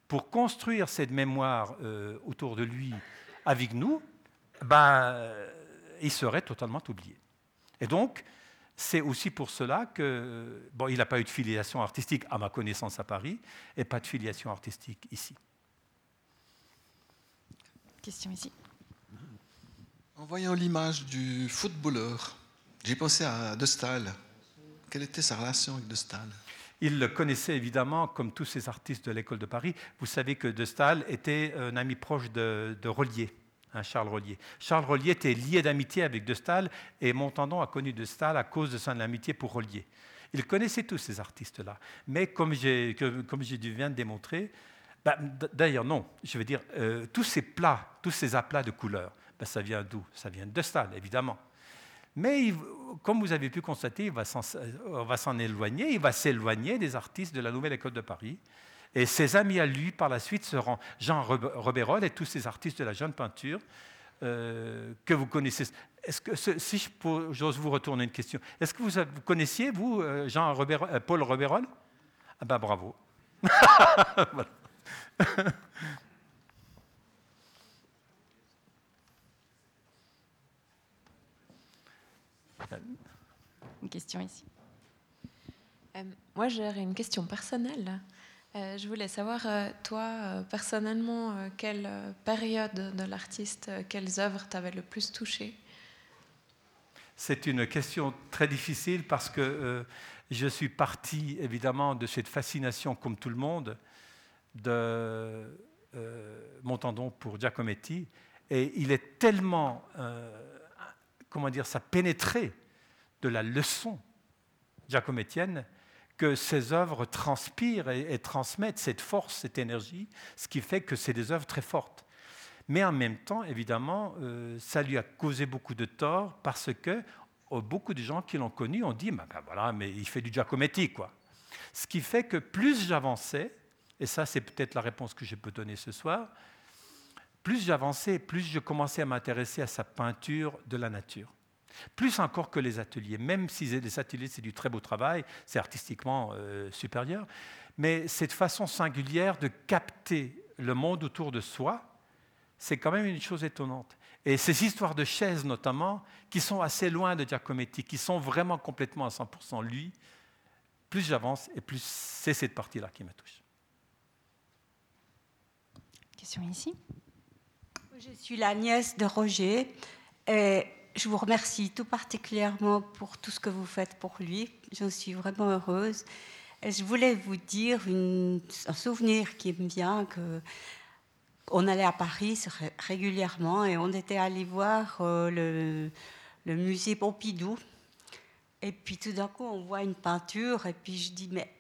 pour construire cette mémoire euh, autour de lui avec nous, ben, il serait totalement oublié. Et donc, c'est aussi pour cela que, bon, il n'a pas eu de filiation artistique, à ma connaissance, à Paris, et pas de filiation artistique ici. Question ici. En voyant l'image du footballeur, j'ai pensé à De Staël. Quelle était sa relation avec De Staël? Il le connaissait évidemment comme tous ces artistes de l'école de Paris. Vous savez que De Staël était un ami proche de, de Rollier, hein, Charles Rollier. Charles Rollier était lié d'amitié avec De Staël et Montandon a connu De Staël à cause de son amitié pour Rollier. Il connaissait tous ces artistes-là. Mais comme, comme je viens de démontrer, bah, d'ailleurs, non. Je veux dire, euh, tous ces plats, tous ces aplats de couleurs, bah, ça vient d'où? Ça vient de Stahl, évidemment. Mais comme vous avez pu constater, il va s'en éloigner, il va s'éloigner des artistes de la Nouvelle École de Paris. Et ses amis à lui, par la suite, seront Jean Roberol et tous ces artistes de la jeune peinture euh, que vous connaissez. Est-ce que, si j'ose vous retourner une question, est-ce que vous, connaissiez, vous, euh, Jean euh, Paul Roberol Ah ben bravo. Une question ici. moi, j'aurais une question personnelle. Euh, je voulais savoir, euh, toi, euh, personnellement, quelle période de l'artiste, quelles œuvres t'avaient le plus touché C'est une question très difficile parce que je suis parti, évidemment, de cette fascination, comme tout le monde, de Montandon pour Giacometti. Et il est tellement, comment dire, ça pénétré de la leçon giacomettienne que ces œuvres transpirent et, transmettent cette force, cette énergie, ce qui fait que c'est des œuvres très fortes. Mais en même temps, évidemment, euh, ça lui a causé beaucoup de tort parce que oh, beaucoup de gens qui l'ont connu ont dit ben voilà, mais il fait du Giacometti, quoi. Ce qui fait que plus j'avançais, et ça c'est peut-être la réponse que je peux donner ce soir, plus j'avançais, plus je commençais à m'intéresser à sa peinture de la nature. Plus encore que les ateliers, même si les ateliers, c'est du très beau travail, c'est artistiquement euh, supérieur, mais cette façon singulière de capter le monde autour de soi, c'est quand même une chose étonnante. Et ces histoires de chaises, notamment, qui sont assez loin de Giacometti, qui sont vraiment complètement à 100% lui, plus j'avance et plus c'est cette partie-là qui me touche. Je suis la nièce de Roger. Et je vous remercie tout particulièrement pour tout ce que vous faites pour lui. Je suis vraiment heureuse. Et je voulais vous dire un souvenir qui me vient que on allait à Paris régulièrement et on était allé voir euh, le, musée Pompidou. Et puis tout d'un coup, on voit une peinture et puis je dis mais,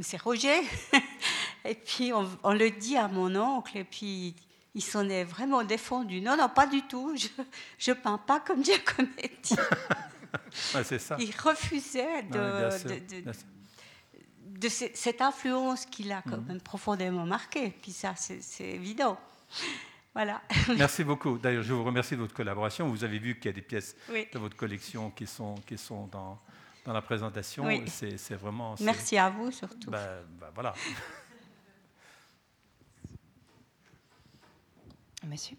c'est Roger. et puis on, on, le dit à mon oncle et puis il s'en est vraiment défendu. Non, non, pas du tout. Je ne peins pas comme Giacometti. c'est ça. Il refusait de, de, cette influence qu'il a quand mhm. même profondément marqué. Puis ça, c'est évident. Voilà. Merci beaucoup. D'ailleurs, je vous remercie de votre collaboration. Vous avez vu qu'il y a des pièces de votre collection qui sont, qui sont dans, dans la présentation. C'est vraiment. Merci à vous surtout. Ben, ben, voilà. Monsieur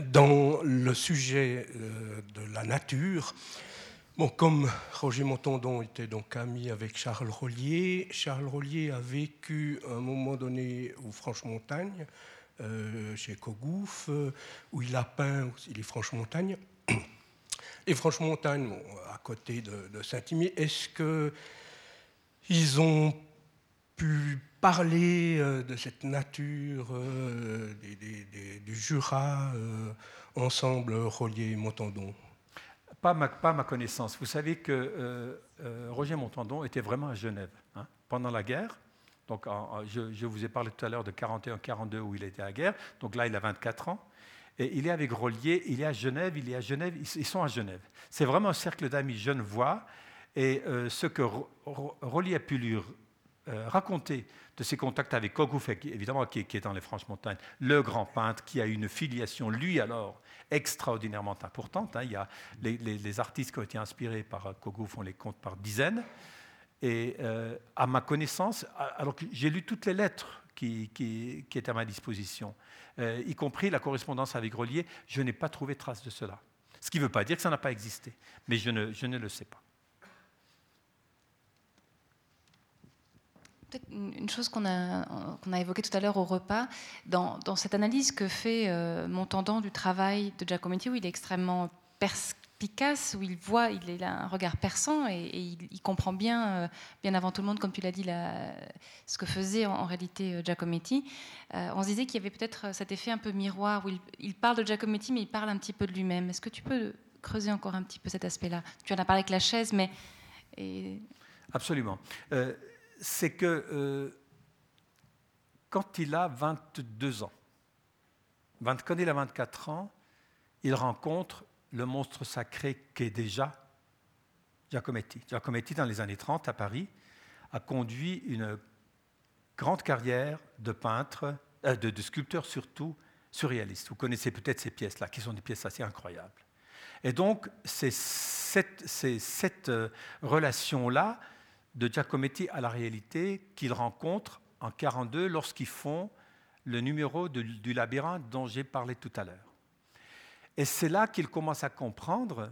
Dans le sujet euh, de la nature, bon, comme Roger Montandon était donc ami avec Charles Rollier, Charles Rollier a vécu à un moment donné au Franche-Montagne, euh, chez Cogouf, euh, où il a peint les Franches-Montagnes. Les Franches-Montagnes, à côté de, de Saint-Imier, est-ce qu'ils ont pu parler euh, de cette nature euh, du Jura euh, ensemble Rollier et Montandon pas ma, pas ma connaissance. Vous savez que Roger Montandon était vraiment à Genève hein, pendant la guerre. Donc, je, vous ai parlé tout à l'heure de 41-42 où il était à la guerre. Donc là, il a 24 ans. Et il est avec Rollier, il est à Genève, il est à Genève, ils, sont à Genève. C'est vraiment un cercle d'amis genevois. Et ce que Rollier a pu lui raconter de ses contacts avec Kogouf, évidemment, qui, est dans les Franches-Montagnes, le grand peintre qui a une filiation, lui alors, extraordinairement importante. Hein. Il y a les, artistes qui ont été inspirés par Kogouf, on les compte par dizaines. Et euh, à ma connaissance, alors que j'ai lu toutes les lettres qui, qui, étaient à ma disposition, euh, y compris la correspondance avec Relier, je n'ai pas trouvé trace de cela. Ce qui ne veut pas dire que ça n'a pas existé, mais je ne, je ne le sais pas. Une chose qu'on a, évoquée tout à l'heure au repas, dans, cette analyse que fait euh, Montandon du travail de Giacometti, où il est extrêmement perspicace, où il voit, il a un regard perçant et, il, comprend bien, euh, bien avant tout le monde, comme tu l'as dit, ce que faisait en, réalité euh, Giacometti. on se disait qu'il y avait peut-être cet effet un peu miroir, où il, parle de Giacometti, mais il parle un petit peu de lui-même. Est-ce que tu peux creuser encore un petit peu cet aspect-là? Tu en as parlé avec la chaise, mais... Absolument c'est que euh, quand il a 22 ans, quand il a 24 ans, il rencontre le monstre sacré qu'est déjà Giacometti. Giacometti, dans les années 30, à Paris, a conduit une grande carrière de peintre, euh, de, sculpteur surtout, surréaliste. Vous connaissez peut-être ces pièces-là, qui sont des pièces assez incroyables. Et donc, c'est cette, euh, relation-là de Giacometti à la réalité qu'il rencontre en 1942 lorsqu'ils font le numéro du labyrinthe dont j'ai parlé tout à l'heure. Et c'est là qu'il commence à comprendre,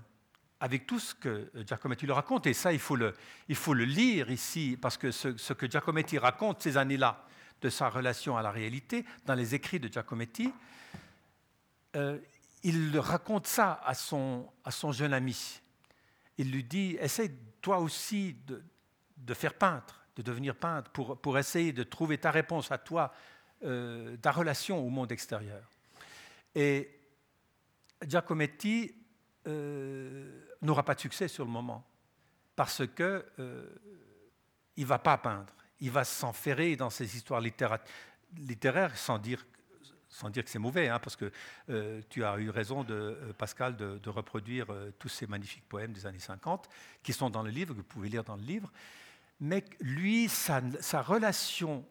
avec tout ce que Giacometti le raconte, et ça, il faut le, il faut le lire ici, parce que ce, que Giacometti raconte ces années-là, de sa relation à la réalité, dans les écrits de Giacometti, euh, il raconte ça à son, à son jeune ami. Il lui dit, essaye toi aussi de, de faire peintre, de devenir peintre, pour, pour, essayer de trouver ta réponse à toi, euh, ta relation au monde extérieur. Et Giacometti euh, n'aura pas de succès sur le moment, parce qu'il euh, ne va pas peindre il va s'enferrer dans ces histoires littéraires sans dire, sans dire que c'est mauvais, hein, parce que euh, tu as eu raison, de, Pascal, de, reproduire euh, tous ces magnifiques poèmes des années 50 qui sont dans le livre, que vous pouvez lire dans le livre. Mais lui, sa, relation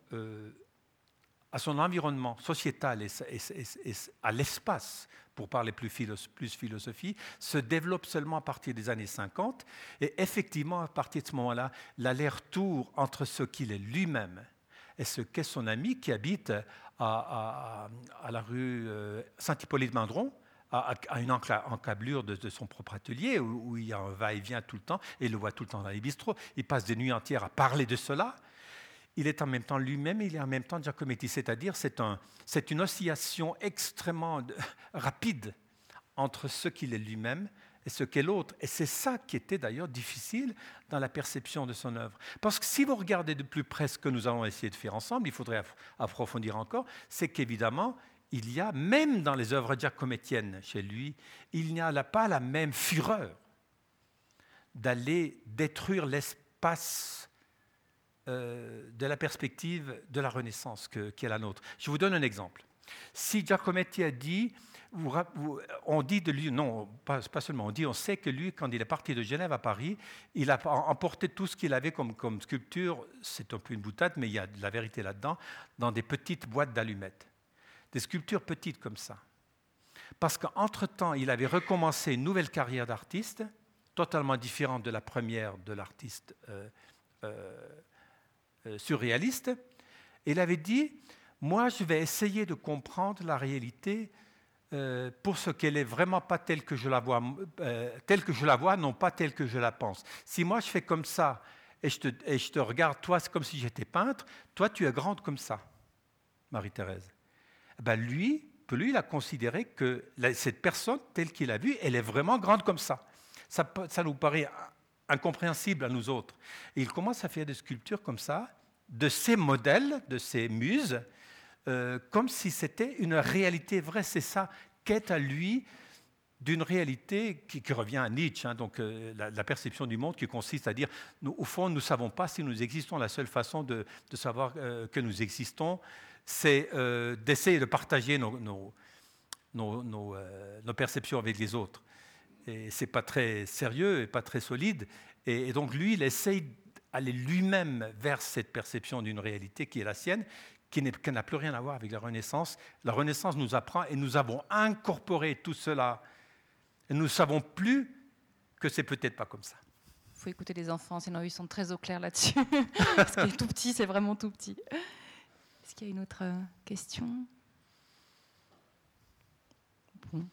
à son environnement sociétal et, à l'espace, pour parler plus, plus, philosophie, se développe seulement à partir des années 50. Et effectivement, à partir de ce moment-là, l'aller-retour entre ce qu'il est lui-même et ce qu'est son ami qui habite à, la rue euh, Saint-Hippolyte-Mindron, à, une encablure de, son propre atelier, où, il y a un va-et-vient tout le temps, et il le voit tout le temps dans les bistrots. Il passe des nuits entières à parler de cela il est en même temps lui-même il est en même temps Giacometti, c'est-à-dire c'est un, une oscillation extrêmement rapide entre ce qu'il est lui-même et ce qu'est l'autre. Et c'est ça qui était d'ailleurs difficile dans la perception de son œuvre. Parce que si vous regardez de plus près ce que nous allons essayer de faire ensemble, il faudrait approfondir encore, c'est qu'évidemment, il y a, même dans les œuvres giacomettiennes chez lui, il n'y a pas la même fureur d'aller détruire l'espace euh, de la perspective de la Renaissance qui est la nôtre. Je vous donne un exemple. Si Giacometti a dit, on dit de lui, non, pas, seulement, on dit, on sait que lui, quand il est parti de Genève à Paris, il a emporté tout ce qu'il avait comme, comme sculpture, c'est un peu une boutade, mais il y a de la vérité là-dedans, dans des petites boîtes d'allumettes. Des sculptures petites comme ça. Parce qu'entre-temps, il avait recommencé une nouvelle carrière d'artiste, totalement différente de la première de l'artiste euh, euh, euh, surréaliste. il avait dit, moi je vais essayer de comprendre la réalité pour ce qu'elle est vraiment pas telle que je la vois, telle que je la vois, non pas telle que je la pense. Si moi je fais comme ça et je te, et je te regarde, toi c'est comme si j'étais peintre, toi tu es grande comme ça, Marie-Thérèse. Ben lui, lui, il a considéré que cette personne, telle qu'il a vue, elle est vraiment grande comme ça. Ça, nous paraît incompréhensible à nous autres. Et il commence à faire des sculptures comme ça, de ces modèles, de ces muses, euh, comme si c'était une réalité vraie. C'est ça qu'est à lui d'une réalité qui, revient à Nietzsche, hein, donc euh, la, perception du monde qui consiste à dire, au fond, nous ne savons pas si nous existons. La seule façon de, savoir euh, que nous existons, c'est d'essayer de partager nos, nos, perceptions avec les autres et c'est pas très sérieux et pas très solide. Et, donc lui, il essaye d'aller lui-même vers cette perception d'une réalité qui est la sienne, qui n'a plus rien à voir avec la Renaissance. La Renaissance nous apprend et nous avons incorporé tout cela. Nous ne savons plus que c'est peut-être pas comme ça. Il faut écouter les enfants, sinon ils sont très au clair là-dessus. Parce est tout petit, c'est vraiment tout petit. Est-ce qu'il y a une autre euh, question?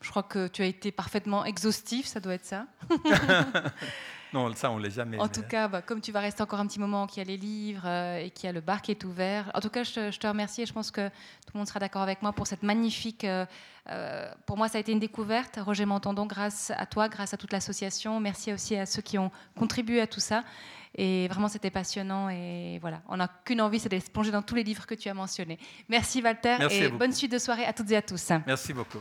Je crois que tu as été parfaitement exhaustif, ça doit être ça. non, ça, on ne l'a jamais. En tout cas, bah, comme tu vas rester encore un petit moment, qu'il y a les livres euh, et qu'il y a le bar qui est ouvert. En tout cas, je te, remercie et je pense que tout le monde sera d'accord avec moi pour cette magnifique. Euh, euh, pour moi, ça a été une découverte. Roger Montandon, grâce à toi, grâce à toute l'association. Merci aussi à ceux qui ont contribué à tout ça. Et vraiment, c'était passionnant. Et voilà, on n'a qu'une envie, c'est de se plonger dans tous les livres que tu as mentionnés. Merci Walter et bonne suite de soirée à toutes et à tous. Merci beaucoup.